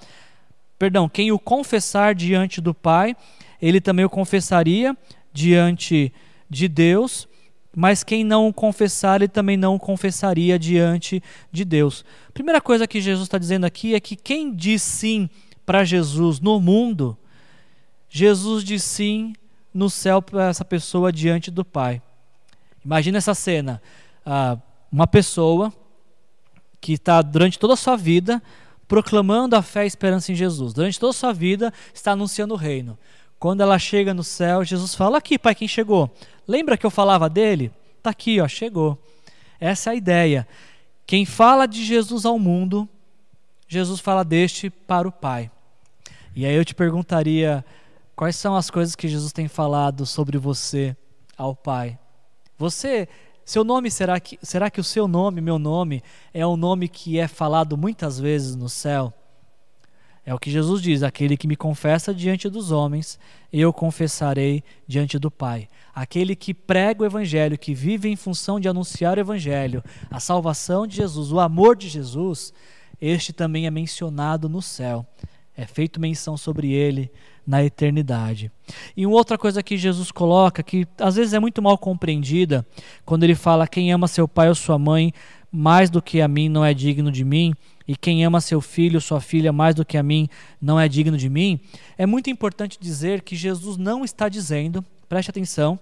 perdão, quem o confessar diante do Pai, ele também o confessaria diante de Deus. Mas quem não o confessar, ele também não o confessaria diante de Deus. Primeira coisa que Jesus está dizendo aqui é que quem diz sim para Jesus no mundo, Jesus diz sim no céu para essa pessoa diante do Pai. Imagina essa cena: ah, uma pessoa que está durante toda a sua vida proclamando a fé e a esperança em Jesus, durante toda a sua vida está anunciando o reino. Quando ela chega no céu, Jesus fala: Aqui, Pai, quem chegou? Lembra que eu falava dele? Está aqui, ó, chegou. Essa é a ideia. Quem fala de Jesus ao mundo, Jesus fala deste para o Pai. E aí eu te perguntaria: quais são as coisas que Jesus tem falado sobre você ao Pai? Você, seu nome será que será que o seu nome, meu nome, é um nome que é falado muitas vezes no céu? É o que Jesus diz: aquele que me confessa diante dos homens, eu confessarei diante do Pai. Aquele que prega o Evangelho, que vive em função de anunciar o Evangelho, a salvação de Jesus, o amor de Jesus, este também é mencionado no céu. É feito menção sobre ele na eternidade. E uma outra coisa que Jesus coloca, que às vezes é muito mal compreendida, quando ele fala: quem ama seu pai ou sua mãe mais do que a mim não é digno de mim, e quem ama seu filho sua filha mais do que a mim não é digno de mim, é muito importante dizer que Jesus não está dizendo, preste atenção,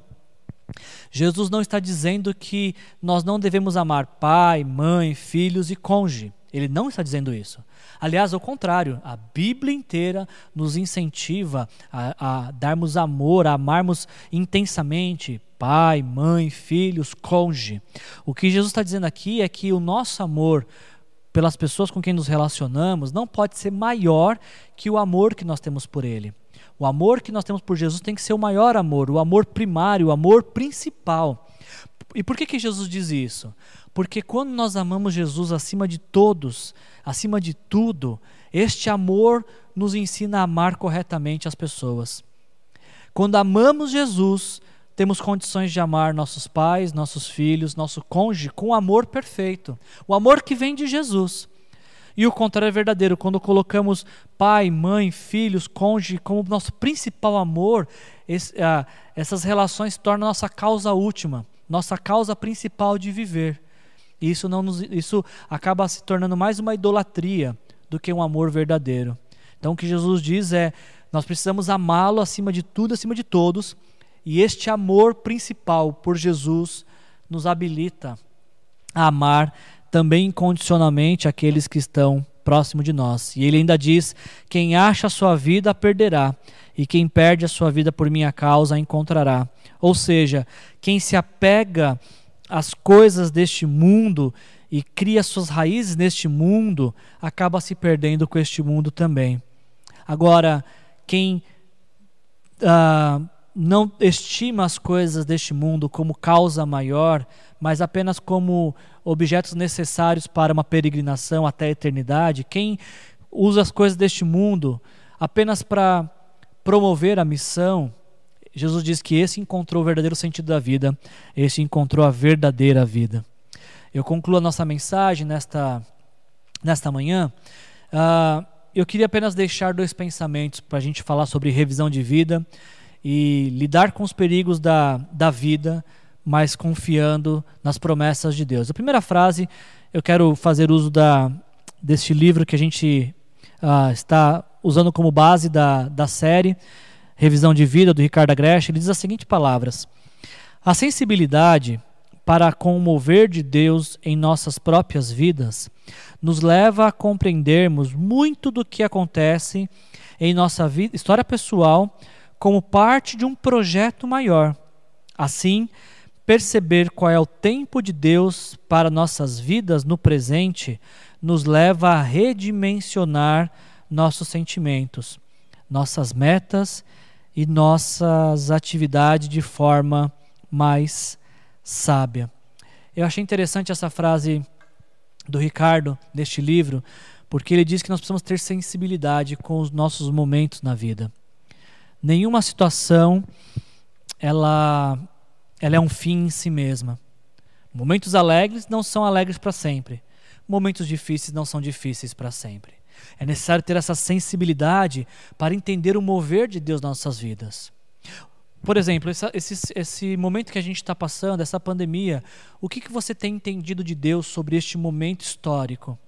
Jesus não está dizendo que nós não devemos amar pai, mãe, filhos e cônjuge. Ele não está dizendo isso. Aliás, ao contrário, a Bíblia inteira nos incentiva a, a darmos amor, a amarmos intensamente pai, mãe, filhos, cônjuge. O que Jesus está dizendo aqui é que o nosso amor pelas pessoas com quem nos relacionamos não pode ser maior que o amor que nós temos por Ele. O amor que nós temos por Jesus tem que ser o maior amor, o amor primário, o amor principal. E por que, que Jesus diz isso? Porque quando nós amamos Jesus acima de todos, acima de tudo, este amor nos ensina a amar corretamente as pessoas. Quando amamos Jesus, temos condições de amar nossos pais, nossos filhos, nosso cônjuge com amor perfeito, o amor que vem de Jesus. E o contrário é verdadeiro, quando colocamos pai, mãe, filhos, cônjuge como nosso principal amor, esse, ah, essas relações tornam nossa causa última, nossa causa principal de viver. E isso, não nos, isso acaba se tornando mais uma idolatria do que um amor verdadeiro. Então o que Jesus diz é: nós precisamos amá-lo acima de tudo, acima de todos, e este amor principal por Jesus nos habilita a amar também incondicionalmente aqueles que estão próximo de nós. E ele ainda diz: quem acha a sua vida perderá, e quem perde a sua vida por minha causa a encontrará. Ou seja, quem se apega as coisas deste mundo e cria suas raízes neste mundo, acaba se perdendo com este mundo também. Agora, quem ah, não estima as coisas deste mundo como causa maior, mas apenas como objetos necessários para uma peregrinação até a eternidade, quem usa as coisas deste mundo apenas para promover a missão, Jesus diz que esse encontrou o verdadeiro sentido da vida, esse encontrou a verdadeira vida. Eu concluo a nossa mensagem nesta, nesta manhã. Uh, eu queria apenas deixar dois pensamentos para a gente falar sobre revisão de vida e lidar com os perigos da, da vida, mas confiando nas promessas de Deus. A primeira frase, eu quero fazer uso da, deste livro que a gente uh, está usando como base da, da série Revisão de Vida, do Ricardo Agreste, ele diz as seguintes palavras: A sensibilidade para com o mover de Deus em nossas próprias vidas nos leva a compreendermos muito do que acontece em nossa vida, história pessoal como parte de um projeto maior. Assim, perceber qual é o tempo de Deus para nossas vidas no presente nos leva a redimensionar nossos sentimentos, nossas metas e nossas atividades de forma mais sábia. Eu achei interessante essa frase do Ricardo neste livro, porque ele diz que nós precisamos ter sensibilidade com os nossos momentos na vida. Nenhuma situação ela ela é um fim em si mesma. Momentos alegres não são alegres para sempre. Momentos difíceis não são difíceis para sempre. É necessário ter essa sensibilidade para entender o mover de Deus nas nossas vidas. Por exemplo, essa, esse, esse momento que a gente está passando, essa pandemia, o que, que você tem entendido de Deus sobre este momento histórico?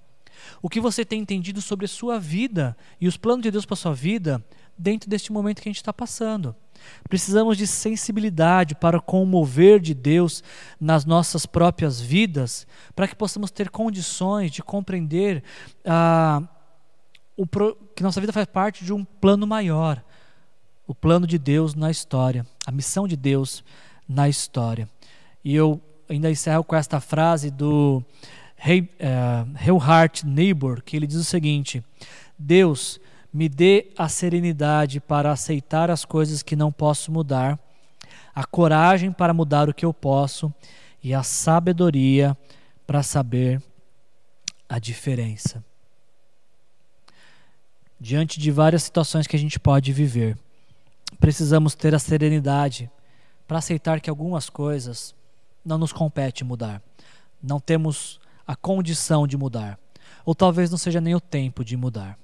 O que você tem entendido sobre a sua vida e os planos de Deus para a sua vida dentro deste momento que a gente está passando? Precisamos de sensibilidade para com o mover de Deus nas nossas próprias vidas, para que possamos ter condições de compreender ah, o, que nossa vida faz parte de um plano maior o plano de Deus na história, a missão de Deus na história. E eu ainda encerro com esta frase do Heuhart Niebuhr, que ele diz o seguinte: Deus me dê a serenidade para aceitar as coisas que não posso mudar, a coragem para mudar o que eu posso e a sabedoria para saber a diferença. Diante de várias situações que a gente pode viver, precisamos ter a serenidade para aceitar que algumas coisas não nos compete mudar. Não temos a condição de mudar. Ou talvez não seja nem o tempo de mudar.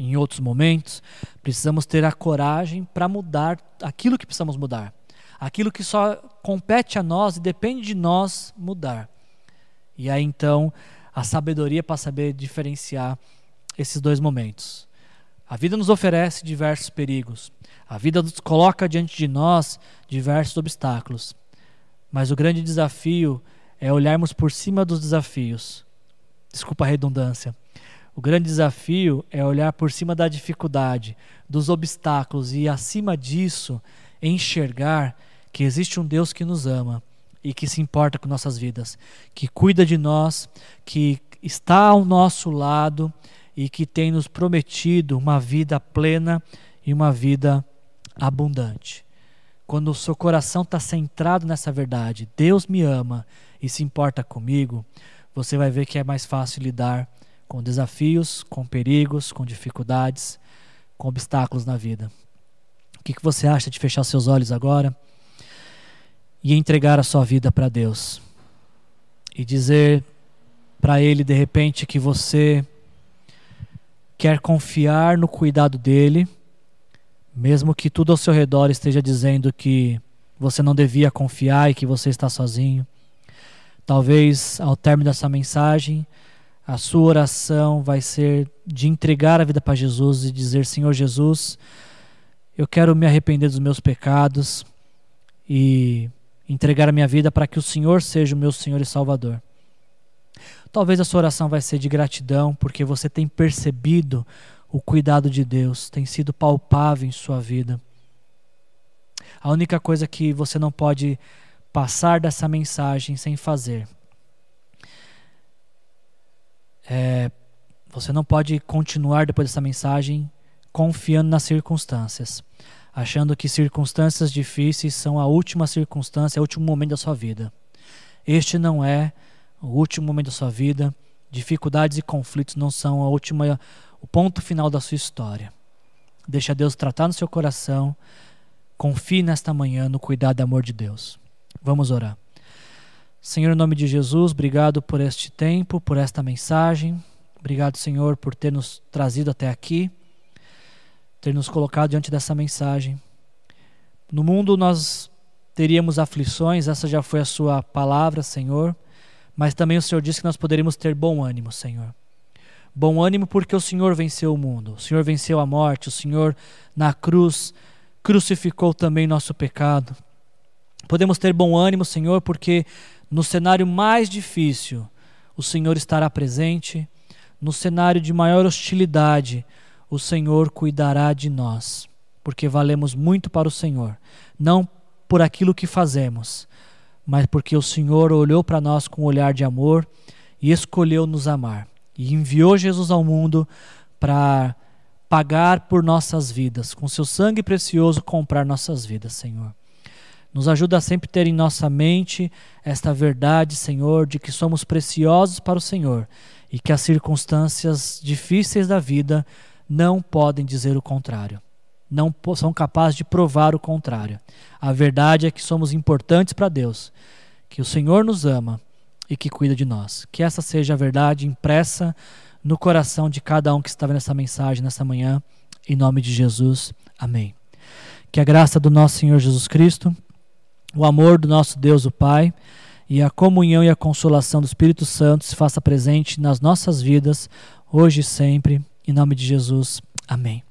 Em outros momentos, precisamos ter a coragem para mudar aquilo que precisamos mudar. Aquilo que só compete a nós e depende de nós mudar. E aí então, a sabedoria para saber diferenciar esses dois momentos. A vida nos oferece diversos perigos. A vida nos coloca diante de nós diversos obstáculos. Mas o grande desafio é olharmos por cima dos desafios. Desculpa a redundância. O grande desafio é olhar por cima da dificuldade, dos obstáculos e, acima disso, enxergar que existe um Deus que nos ama e que se importa com nossas vidas, que cuida de nós, que está ao nosso lado e que tem nos prometido uma vida plena e uma vida abundante. Quando o seu coração está centrado nessa verdade, Deus me ama e se importa comigo, você vai ver que é mais fácil lidar com desafios, com perigos, com dificuldades, com obstáculos na vida. O que, você acha de fechar seus olhos agora e entregar a sua vida para Deus? E dizer para Ele de repente que você quer confiar no cuidado dEle mesmo que tudo ao seu redor esteja dizendo que você não devia confiar e que você está sozinho. Talvez ao término dessa mensagem, a sua oração vai ser de entregar a vida para Jesus e dizer: Senhor Jesus, eu quero me arrepender dos meus pecados e entregar a minha vida para que o Senhor seja o meu Senhor e Salvador. Talvez a sua oração vai ser de gratidão porque você tem percebido o cuidado de Deus tem sido palpável em sua vida. A única coisa que você não pode passar dessa mensagem sem fazer é você não pode continuar depois dessa mensagem confiando nas circunstâncias, achando que circunstâncias difíceis são a última circunstância, o último momento da sua vida. Este não é o último momento da sua vida. Dificuldades e conflitos não são a última o ponto final da sua história. Deixa Deus tratar no seu coração. Confie nesta manhã no cuidado e amor de Deus. Vamos orar. Senhor, em nome de Jesus, obrigado por este tempo, por esta mensagem. Obrigado, Senhor, por ter nos trazido até aqui, ter nos colocado diante dessa mensagem. No mundo nós teríamos aflições, essa já foi a sua palavra, Senhor, mas também o Senhor disse que nós poderíamos ter bom ânimo, Senhor. Bom ânimo porque o Senhor venceu o mundo, o Senhor venceu a morte, o Senhor na cruz crucificou também nosso pecado. Podemos ter bom ânimo, Senhor, porque no cenário mais difícil o Senhor estará presente, no cenário de maior hostilidade o Senhor cuidará de nós, porque valemos muito para o Senhor, não por aquilo que fazemos, mas porque o Senhor olhou para nós com um olhar de amor e escolheu nos amar. E enviou Jesus ao mundo para pagar por nossas vidas, com seu sangue precioso comprar nossas vidas, Senhor. Nos ajuda a sempre ter em nossa mente esta verdade, Senhor, de que somos preciosos para o Senhor e que as circunstâncias difíceis da vida não podem dizer o contrário. Não são capazes de provar o contrário. A verdade é que somos importantes para Deus, que o Senhor nos ama e que cuida de nós. Que essa seja a verdade impressa no coração de cada um que está vendo essa mensagem nessa manhã. Em nome de Jesus. Amém. Que a graça do nosso Senhor Jesus Cristo, o amor do nosso Deus, o Pai, e a comunhão e a consolação do Espírito Santo se faça presente nas nossas vidas, hoje e sempre. Em nome de Jesus. Amém.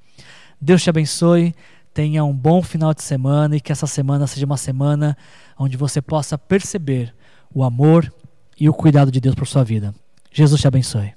Deus te abençoe. Tenha um bom final de semana e que essa semana seja uma semana onde você possa perceber o amor e o cuidado de Deus por sua vida. Jesus te abençoe.